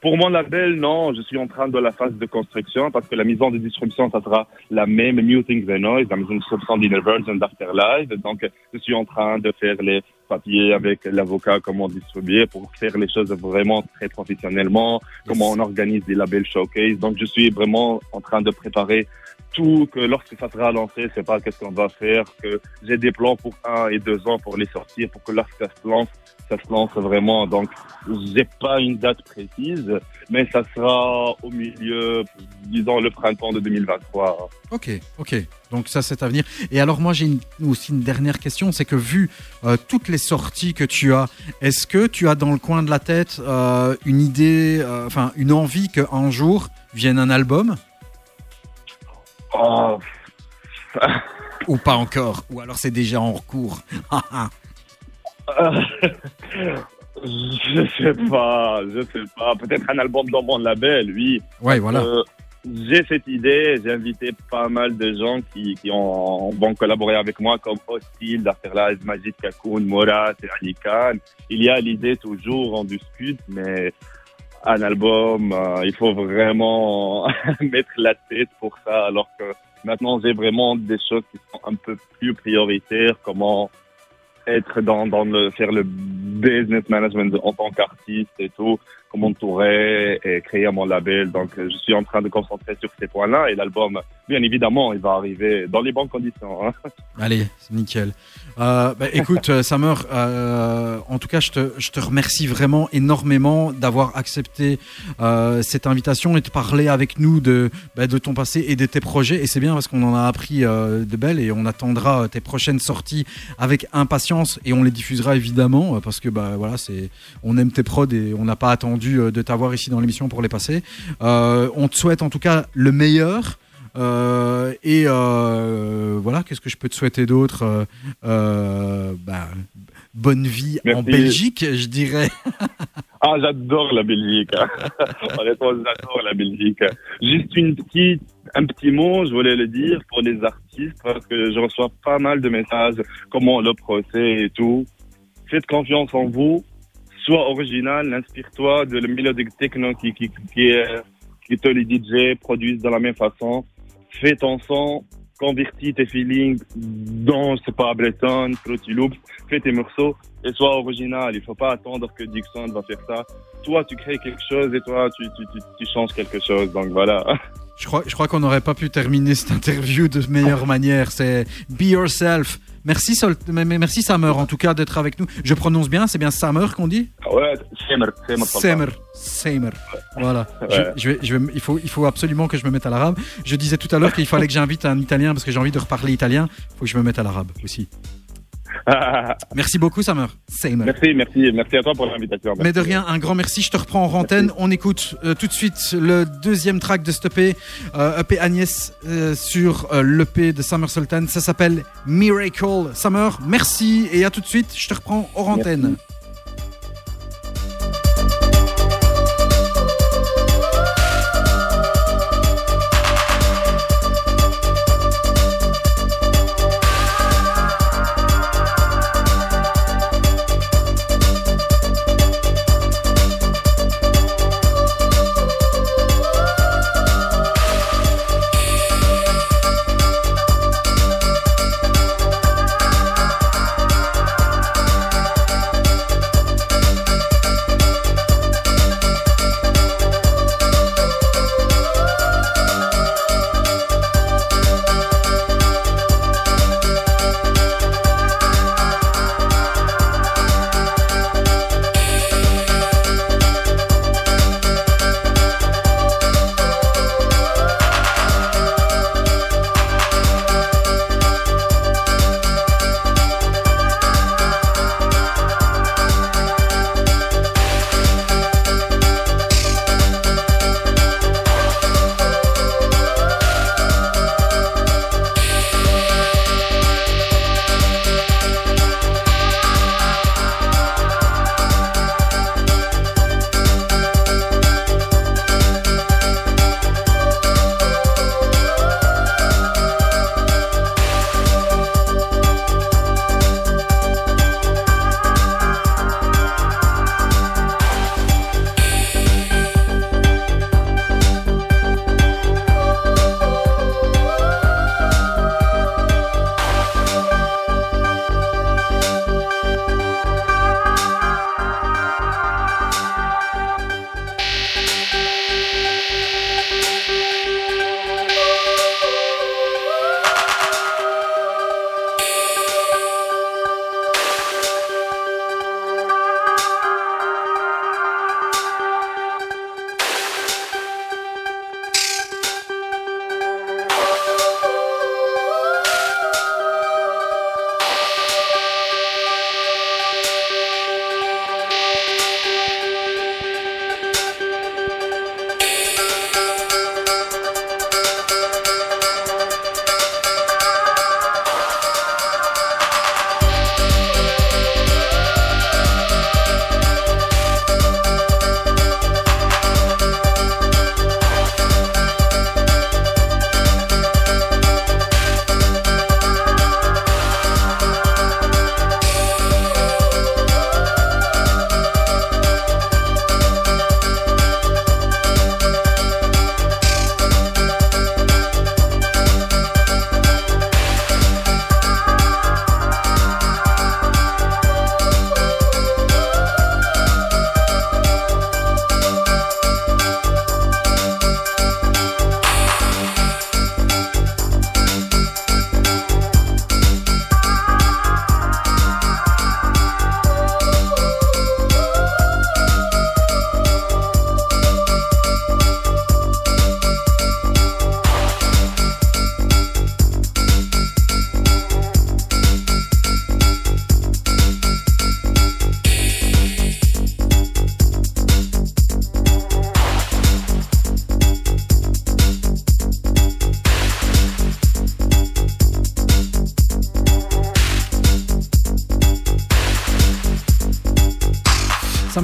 Pour mon label, non, je suis en train de la phase de construction parce que la maison de distribution, ça sera la même Muting the Noise, la maison de distribution d'Inner Version d'Afterlife. Donc, je suis en train de faire les papiers avec l'avocat, comment distribuer pour faire les choses vraiment très professionnellement, comment on organise des labels showcase. Donc, je suis vraiment en train de préparer tout, que lorsque ça sera lancé, c'est pas qu'est-ce qu'on va faire, que j'ai des plans pour un et deux ans pour les sortir, pour que lorsque ça se lance, ça se lance vraiment. Donc, j'ai pas une date précise, mais ça sera au milieu, disons le printemps de 2023. Ok, ok. Donc ça, c'est à venir. Et alors moi, j'ai aussi une dernière question, c'est que vu euh, toutes les sorties que tu as, est-ce que tu as dans le coin de la tête euh, une idée, euh, enfin une envie qu'un jour vienne un album? Oh, ou pas encore Ou alors c'est déjà en cours je sais pas, je sais pas. Peut-être un album dans mon label, oui. Ouais, voilà. Euh, j'ai cette idée, j'ai invité pas mal de gens qui, qui ont, vont collaborer avec moi, comme Hostile, D'Afterlife, Majid Kakoun, Morat et Ali Khan. Il y a l'idée toujours, on discute, mais un album, euh, il faut vraiment mettre la tête pour ça, alors que maintenant j'ai vraiment des choses qui sont un peu plus prioritaires, comment être dans, dans le, faire le business management en tant qu'artiste et tout, m'entourer et créer mon label. Donc, je suis en train de concentrer sur ces points-là et l'album, bien évidemment, il va arriver dans les bonnes conditions. hein. Allez, c'est nickel. Euh, bah, écoute, euh, Summer, euh, en tout cas, je te, je te remercie vraiment énormément d'avoir accepté euh, cette invitation et de parler avec nous de, bah, de ton passé et de tes projets. Et c'est bien parce qu'on en a appris de belles et on attendra tes prochaines sorties avec impatience et on les diffusera évidemment parce que bah, voilà, c'est, on aime tes prods et on n'a pas attendu euh, de t'avoir ici dans l'émission pour les passer. Euh, on te souhaite en tout cas le meilleur. Euh, et euh, voilà, qu'est-ce que je peux te souhaiter d'autre Euh, bah, Bonne vie en. Belgique, je dirais. Ah, j'adore la Belgique. Honnêtement, j'adore la Belgique. Juste une petite, un petit mot, je voulais le dire pour les artistes parce que je reçois pas mal de messages, comment le procès et tout. Faites confiance en vous, sois original, inspire-toi de la mélodique techno qui, qui, qui, est, qui te les DJ produisent de la même façon. Fais ton son, convertis tes feelings dans, je sais pas, Fruity Loops, fais tes morceaux et sois original. Il faut pas attendre que Dixon va faire ça. Toi, tu crées quelque chose et toi, tu, tu, tu, tu changes quelque chose. Donc voilà. Je crois, je crois qu'on n'aurait pas pu terminer cette interview de meilleure manière. C'est Be Yourself. Merci, Sol merci Samer, en tout cas, d'être avec nous. Je prononce bien, c'est bien Samer qu'on dit? Ouais, Semer. Samer. Samer. Voilà. Je- Ouais. Je, vais, je vais, il, faut, il faut absolument que je me mette à l'arabe. Je disais tout à l'heure qu'il fallait que j'invite un italien parce que j'ai envie de reparler italien. Il faut que je me mette à l'arabe aussi. Merci beaucoup, Samer. Samer. merci, merci, merci à toi pour l'invitation. Mais de rien, un grand merci. Je te reprends en antenne. On écoute euh, tout de suite le deuxième track de cet EP, euh, EP Agnès, euh, sur euh, l'EP de Summer Sultan. Ça s'appelle Miracle. Summer, merci et à tout de suite. Je te reprends hors antenne.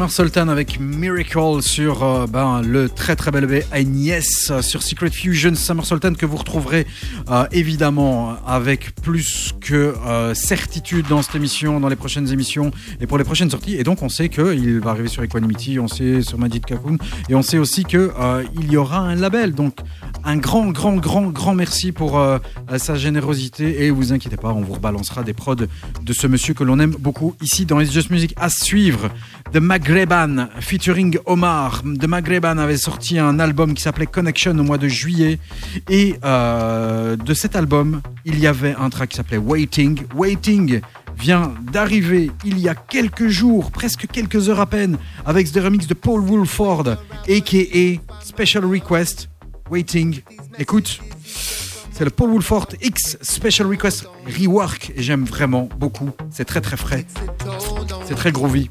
Summer Sultan avec Miracle sur euh, ben, le très très bel EP Agnès sur Secret Fusion Summer Sultan que vous retrouverez euh, évidemment avec plus que euh, certitude dans cette émission, dans les prochaines émissions et pour les prochaines sorties. Et donc on sait qu'il va arriver sur Equanimity, on sait sur Magic Cocoon et on sait aussi qu'il il y aura un label. Donc Un grand, grand, grand, grand merci pour sa générosité. Et vous inquiétez pas, on vous rebalancera des prods de ce monsieur que l'on aime beaucoup ici dans It's Just Music. À suivre, The Magreban featuring Omar. The Magreban avait sorti un album qui s'appelait Connection au mois de juillet. Et euh, de cet album, il y avait un track qui s'appelait Waiting. Waiting vient d'arriver il y a quelques jours, presque quelques heures à peine, avec The Remix de Paul Woolford, a.k.a. Special Request. Waiting. Écoute, c'est le Paul Woolford X Special Request Rework et j'aime vraiment beaucoup. C'est très très frais. C'est très groovy.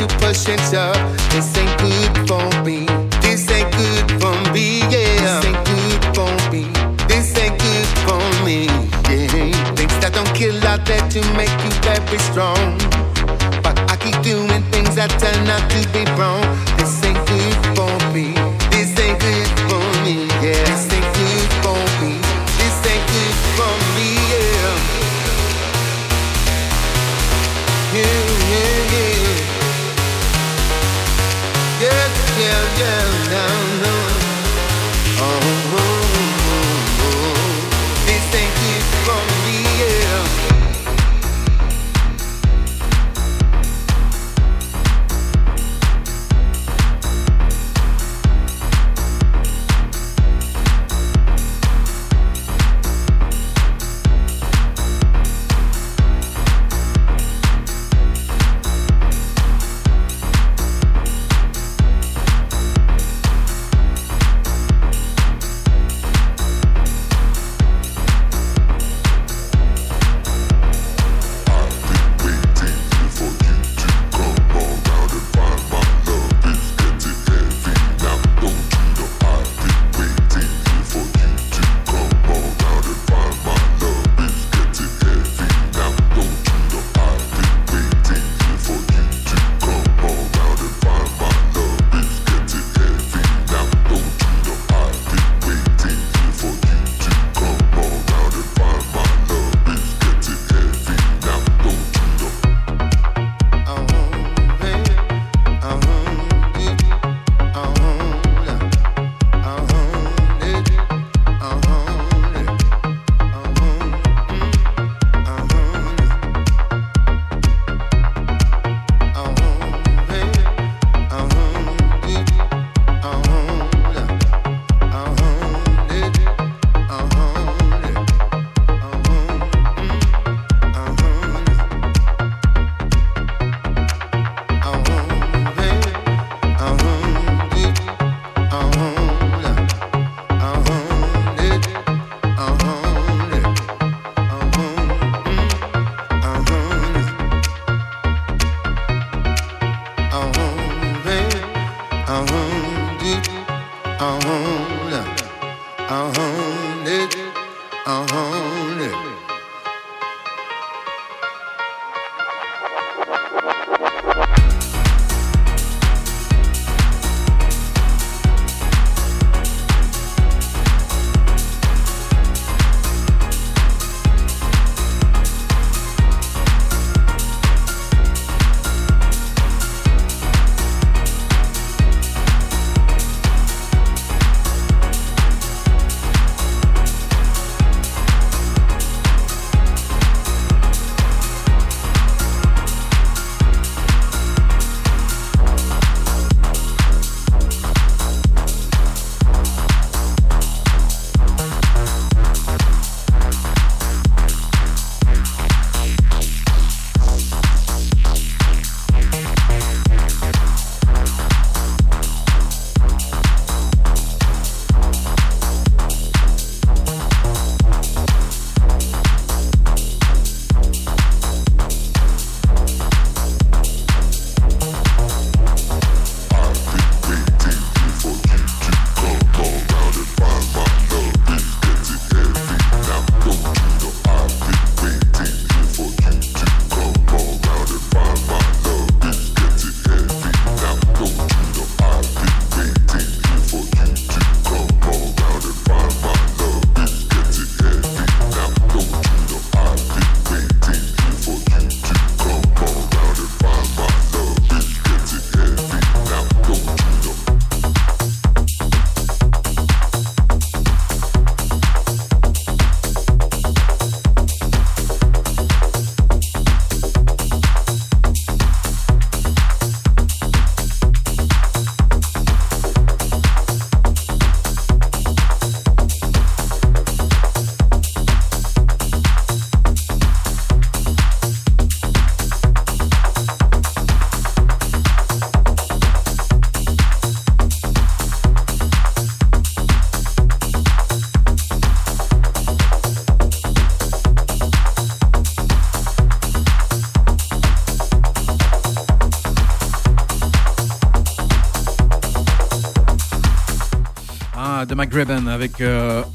to push and. This ain't good for me. This ain't good for me, yeah. This ain't good for me. This ain't good for me, yeah. Things that don't kill out there to make you very strong. But I keep doing things that turn out to be wrong.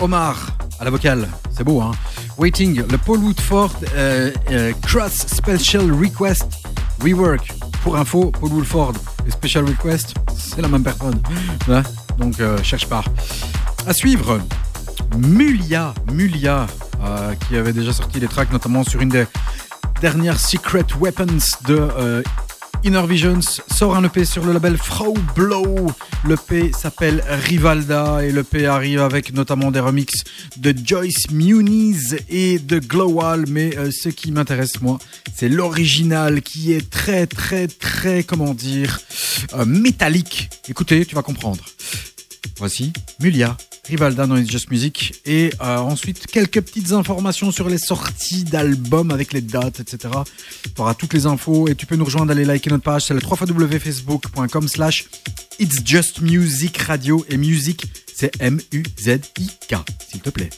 Omar à la vocale. C'est beau, hein Waiting, le Paul Woodford euh, euh, Cross Special Request Rework. Pour info, Paul Woodford et Special Request, c'est la même personne. Ouais, donc, euh, cherche pas. À suivre, Mulia, Mulia, qui avait déjà sorti des tracks, notamment sur une des dernières Secret Weapons de Inner Visions, sort un EP sur le label Frau Blow. L'EP s'appelle Rivalda et l'EP arrive avec notamment des remixes de Joyce Muniz et de Glowal. Mais euh, ce qui m'intéresse, moi, c'est l'original qui est très, très, très, comment dire, euh, métallique. Écoutez, tu vas comprendre. Voici Mulia, Rivalda dans It's Just Music. Et euh, ensuite, quelques petites informations sur les sorties d'albums avec les dates, etc. Tu auras toutes les infos et tu peux nous rejoindre, aller liker notre page. C'est le www.facebook.com slash It's Just Music Radio. Et music, c'est M-U-Z-I-K, s'il te plaît.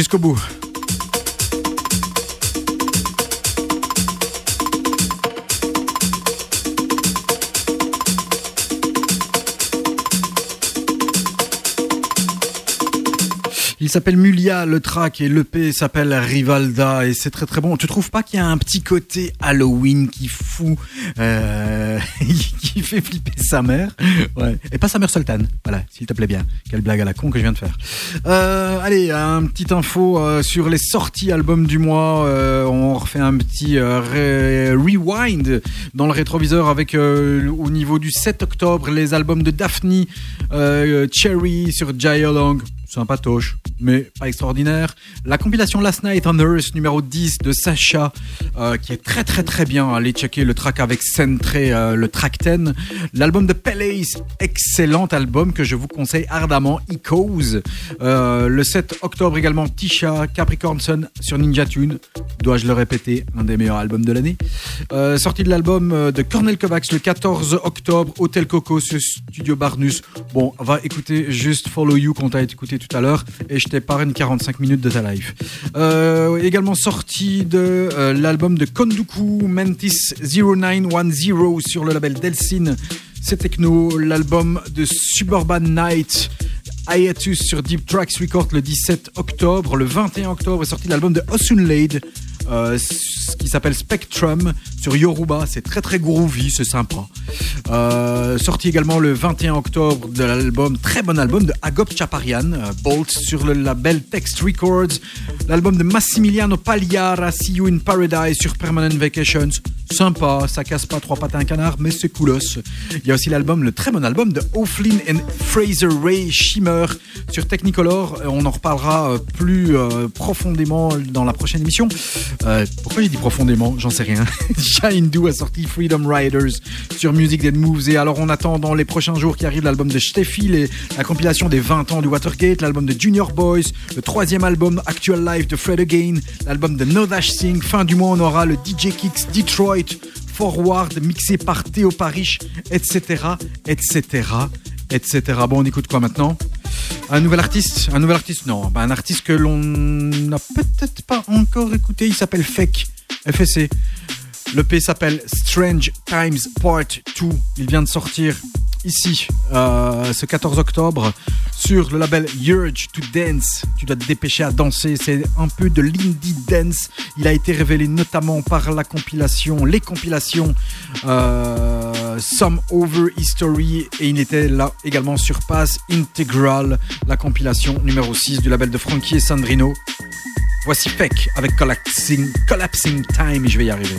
Jusqu'au bout. Il s'appelle Mulia, le track, et l'EP s'appelle Rivalda, et c'est très très bon. Tu trouves pas qu'il y a un petit côté Halloween qui fout, euh, qui fait flipper sa mère Ouais. Et pas sa mère Sultan, voilà, s'il te plaît bien. Quelle blague à la con que je viens de faire. Euh, allez, un petit info euh, sur les sorties albums du mois. Euh, on refait un petit re- rewind dans le rétroviseur avec au niveau du 7 octobre les albums de Daphne, Cherry sur Jay Long. Sympatoche, mais pas extraordinaire. La compilation Last Night on Earth numéro 10 de Sacha, euh, qui est très très très bien. Allez checker le track avec Centré, euh, le track 10. L'album de Palace, excellent album que je vous conseille ardemment, Echoes. Euh, le 7 octobre également, Tisha, Capricorn Sun sur Ninja Tune. Dois-je le répéter, un des meilleurs albums de l'année? Euh, sortie de l'album euh, de Cornel Kovacs le 14 octobre, Hotel Coco Studio Barnus. Bon, va écouter juste Follow You qu'on t'a écouté tout à l'heure et je t'épargne 45 minutes de ta life. Euh, également sortie de euh, l'album de Konduku Mantis 0910 sur le label Delsin. C'est techno, l'album de Suburban Night. Hiatus sur Deep Tracks Record le 17 octobre. Le 21 octobre est sorti l'album de Osunlaid euh, ce qui s'appelle Spectrum sur Yoruba. C'est très très groovy, c'est sympa. Euh, sorti également le 21 octobre de l'album, très bon album de Agop Chaparian, euh, Bolt sur le label Text Records. L'album de Massimiliano Pagliara, See You in Paradise sur Permanent Vacations. Sympa, ça casse pas trois pattes à un canard, mais c'est coolos. Il y a aussi l'album, le très bon album de O'Flynn and Fraser Ray Shimmer sur Technicolor. Euh, On en reparlera plus profondément dans la prochaine émission. Pourquoi j'ai dit profondément? J'en sais rien. Shindu a sorti Freedom Riders sur Music That Moves. Et alors, on attend dans les prochains jours qui arrive l'album de Steffi, les- la compilation des 20 ans du Watergate, l'album de Junior Boys, le troisième album Actual Life de Fred Again, l'album de No Dash Singh. Fin du mois, on aura le DJ Kicks Detroit. Forward mixé par Théo Parish, etc., etc., etc. Bon, on écoute quoi maintenant? Un nouvel artiste? Un nouvel artiste? Non, bah, un artiste que l'on n'a peut-être pas encore écouté. Il s'appelle Fake, FSC. Le P s'appelle Strange Times Part 2. Il vient de sortir ici, euh, ce 14 octobre, sur le label Urge to Dance. Tu dois te dépêcher à danser. C'est un peu de l'indie dance. Il a été révélé notamment par la compilation, les compilations euh, Some Over History. Et il était là également sur Pass Integral, la compilation numéro 6 du label de Frankie et Sandrino. Voici Fake avec Collapsing, Collapsing Time. Je vais y arriver.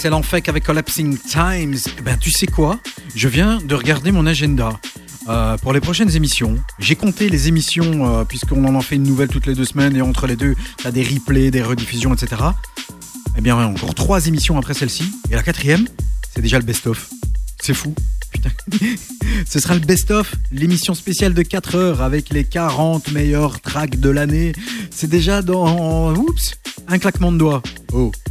L'excellent Fake avec Collapsing Times. Eh ben, tu sais quoi? Je viens de regarder mon agenda. Euh, pour les prochaines émissions, j'ai compté les émissions, euh, puisqu'on en en fait une nouvelle toutes les deux semaines, et entre les deux, t'as des replays, des rediffusions, etc. Eh bien, encore trois émissions après celle-ci, et la quatrième, c'est déjà le best-of. C'est fou. Putain. Ce sera le best-of, l'émission spéciale de 4 heures avec les 40 meilleurs tracks de l'année. C'est déjà dans... Oups Un claquement de doigts.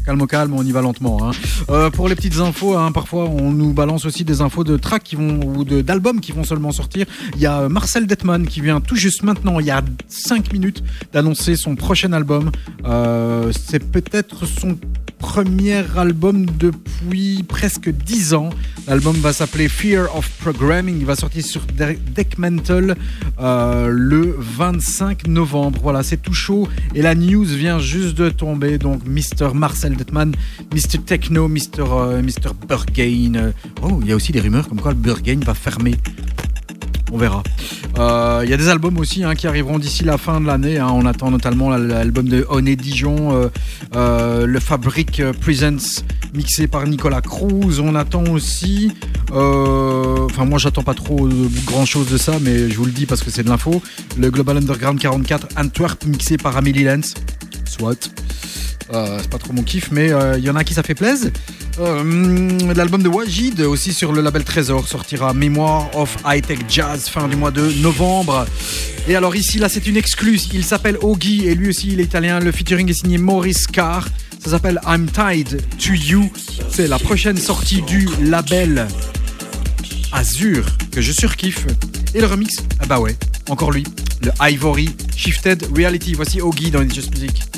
Calme calme, on y va lentement. hein. Euh, pour les petites infos, hein, parfois on nous balance aussi des infos de tracks qui vont ou d'albums qui vont seulement sortir. Il y a Marcel Detman qui vient tout juste maintenant, il y a 5 minutes, d'annoncer son prochain album. Euh, C'est peut-être son premier album depuis presque 10 ans. L'album va s'appeler Fear of Programming. Il va sortir sur De- Deckmantle euh, le 25 novembre. Voilà, c'est tout chaud. Et la news vient juste de tomber. Donc, Mr. Marcel Detman, Mr. Techno, Mr. euh, Mr. Burgain. Euh, Oh, il y a aussi des rumeurs comme quoi Burgain va fermer. On verra. Euh, Il y a des albums aussi hein, qui arriveront d'ici la fin de l'année. hein. On attend notamment la- l'album de Honey Dijon, euh, euh, le Fabric euh, Presents mixé par Nicolas Cruz. On attend aussi. euh, Enfin, moi, j'attends pas trop grand chose de ça, mais je vous le dis parce que c'est de l'info. Le Global Underground 44 Antwerp mixé par Amélie Lenz. Soit. Euh, c'est pas trop mon kiff, mais euh, il y en a qui ça fait plaisir. Euh, hum, L'album de Wajid, aussi sur le label Trésor, sortira Memoir of High Tech Jazz fin du mois de novembre. Et alors ici, là, c'est une excluse. Il s'appelle Ogi et lui aussi, il est italien. Le featuring est signé Maurice Carr. Ça s'appelle I'm Tied to You. C'est la prochaine sortie du label Azur que je surkiffe. Et le remix, ah bah ouais, encore lui. Le Ivory Shifted Reality. Voici Ogi dans Just Music.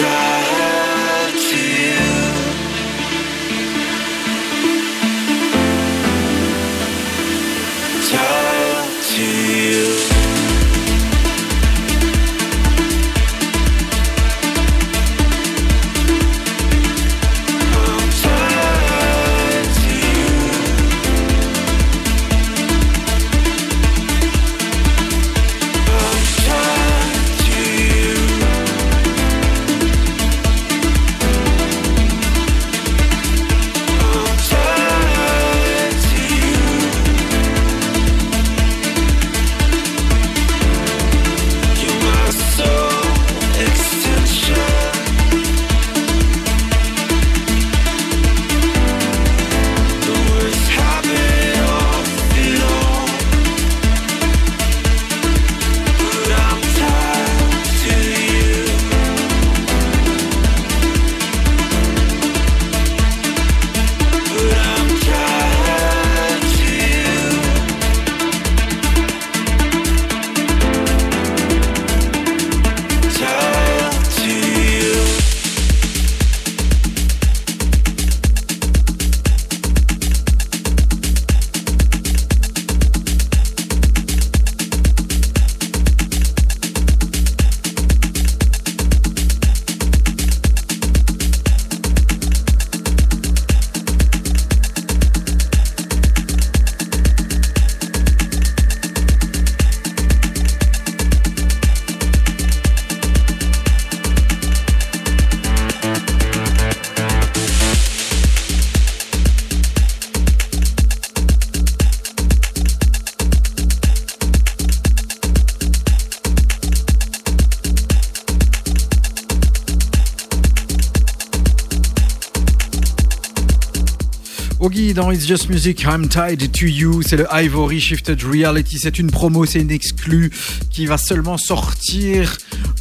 I'm dans It's Just Music, I'm Tied to You, c'est le Ivory Shifted Reality, c'est une promo, c'est une exclue qui va seulement sortir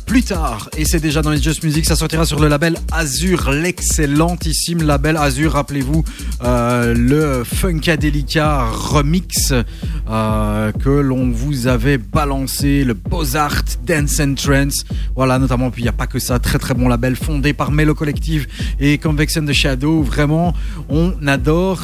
plus tard. Et c'est déjà dans It's Just Music, ça sortira sur le label Azure, l'excellentissime label Azure, rappelez-vous, euh, le Funkadelica remix euh, que l'on vous avait balancé, le Beaux-Art Dance and Trance. Voilà, notamment, puis il n'y a pas que ça, très très bon label fondé par Melo Collective et Convection the Shadow. Vraiment, on adore.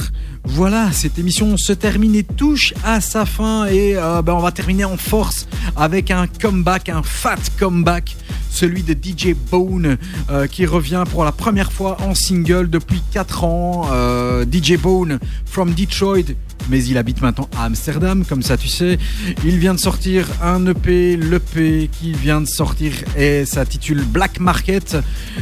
Voilà, cette émission se termine et touche à sa fin et euh, ben, on va terminer en force avec un comeback, un fat comeback, celui de DJ Bone euh, qui revient pour la première fois en single depuis 4 ans. Euh, DJ Bone from Detroit, mais il habite maintenant à Amsterdam, comme ça tu sais. Il vient de sortir un EP, l'EP qui vient de sortir et s'intitule Black Market.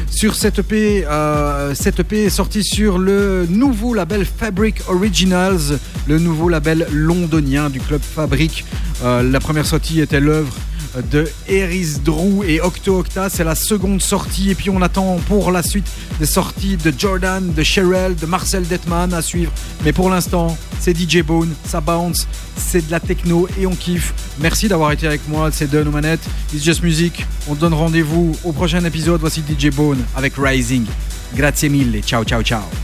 Sur cet EP, euh, cet EP est sorti sur le nouveau label Fabric Originals, le nouveau label londonien du club Fabric. Euh, la première sortie était l'œuvre de Eris Drew et Octo Octa. C'est la seconde sortie. Et puis on attend pour la suite des sorties de Jordan, de Cheryl, de Marcel Detman à suivre. Mais pour l'instant, c'est DJ Bone, ça bounce, c'est de la techno et on kiffe. Merci d'avoir été avec moi, c'est Don aux manettes. It's Just Music. On donne rendez-vous au prochain épisode. Voici DJ Bone avec Rising. Grazie mille. Ciao, ciao, ciao.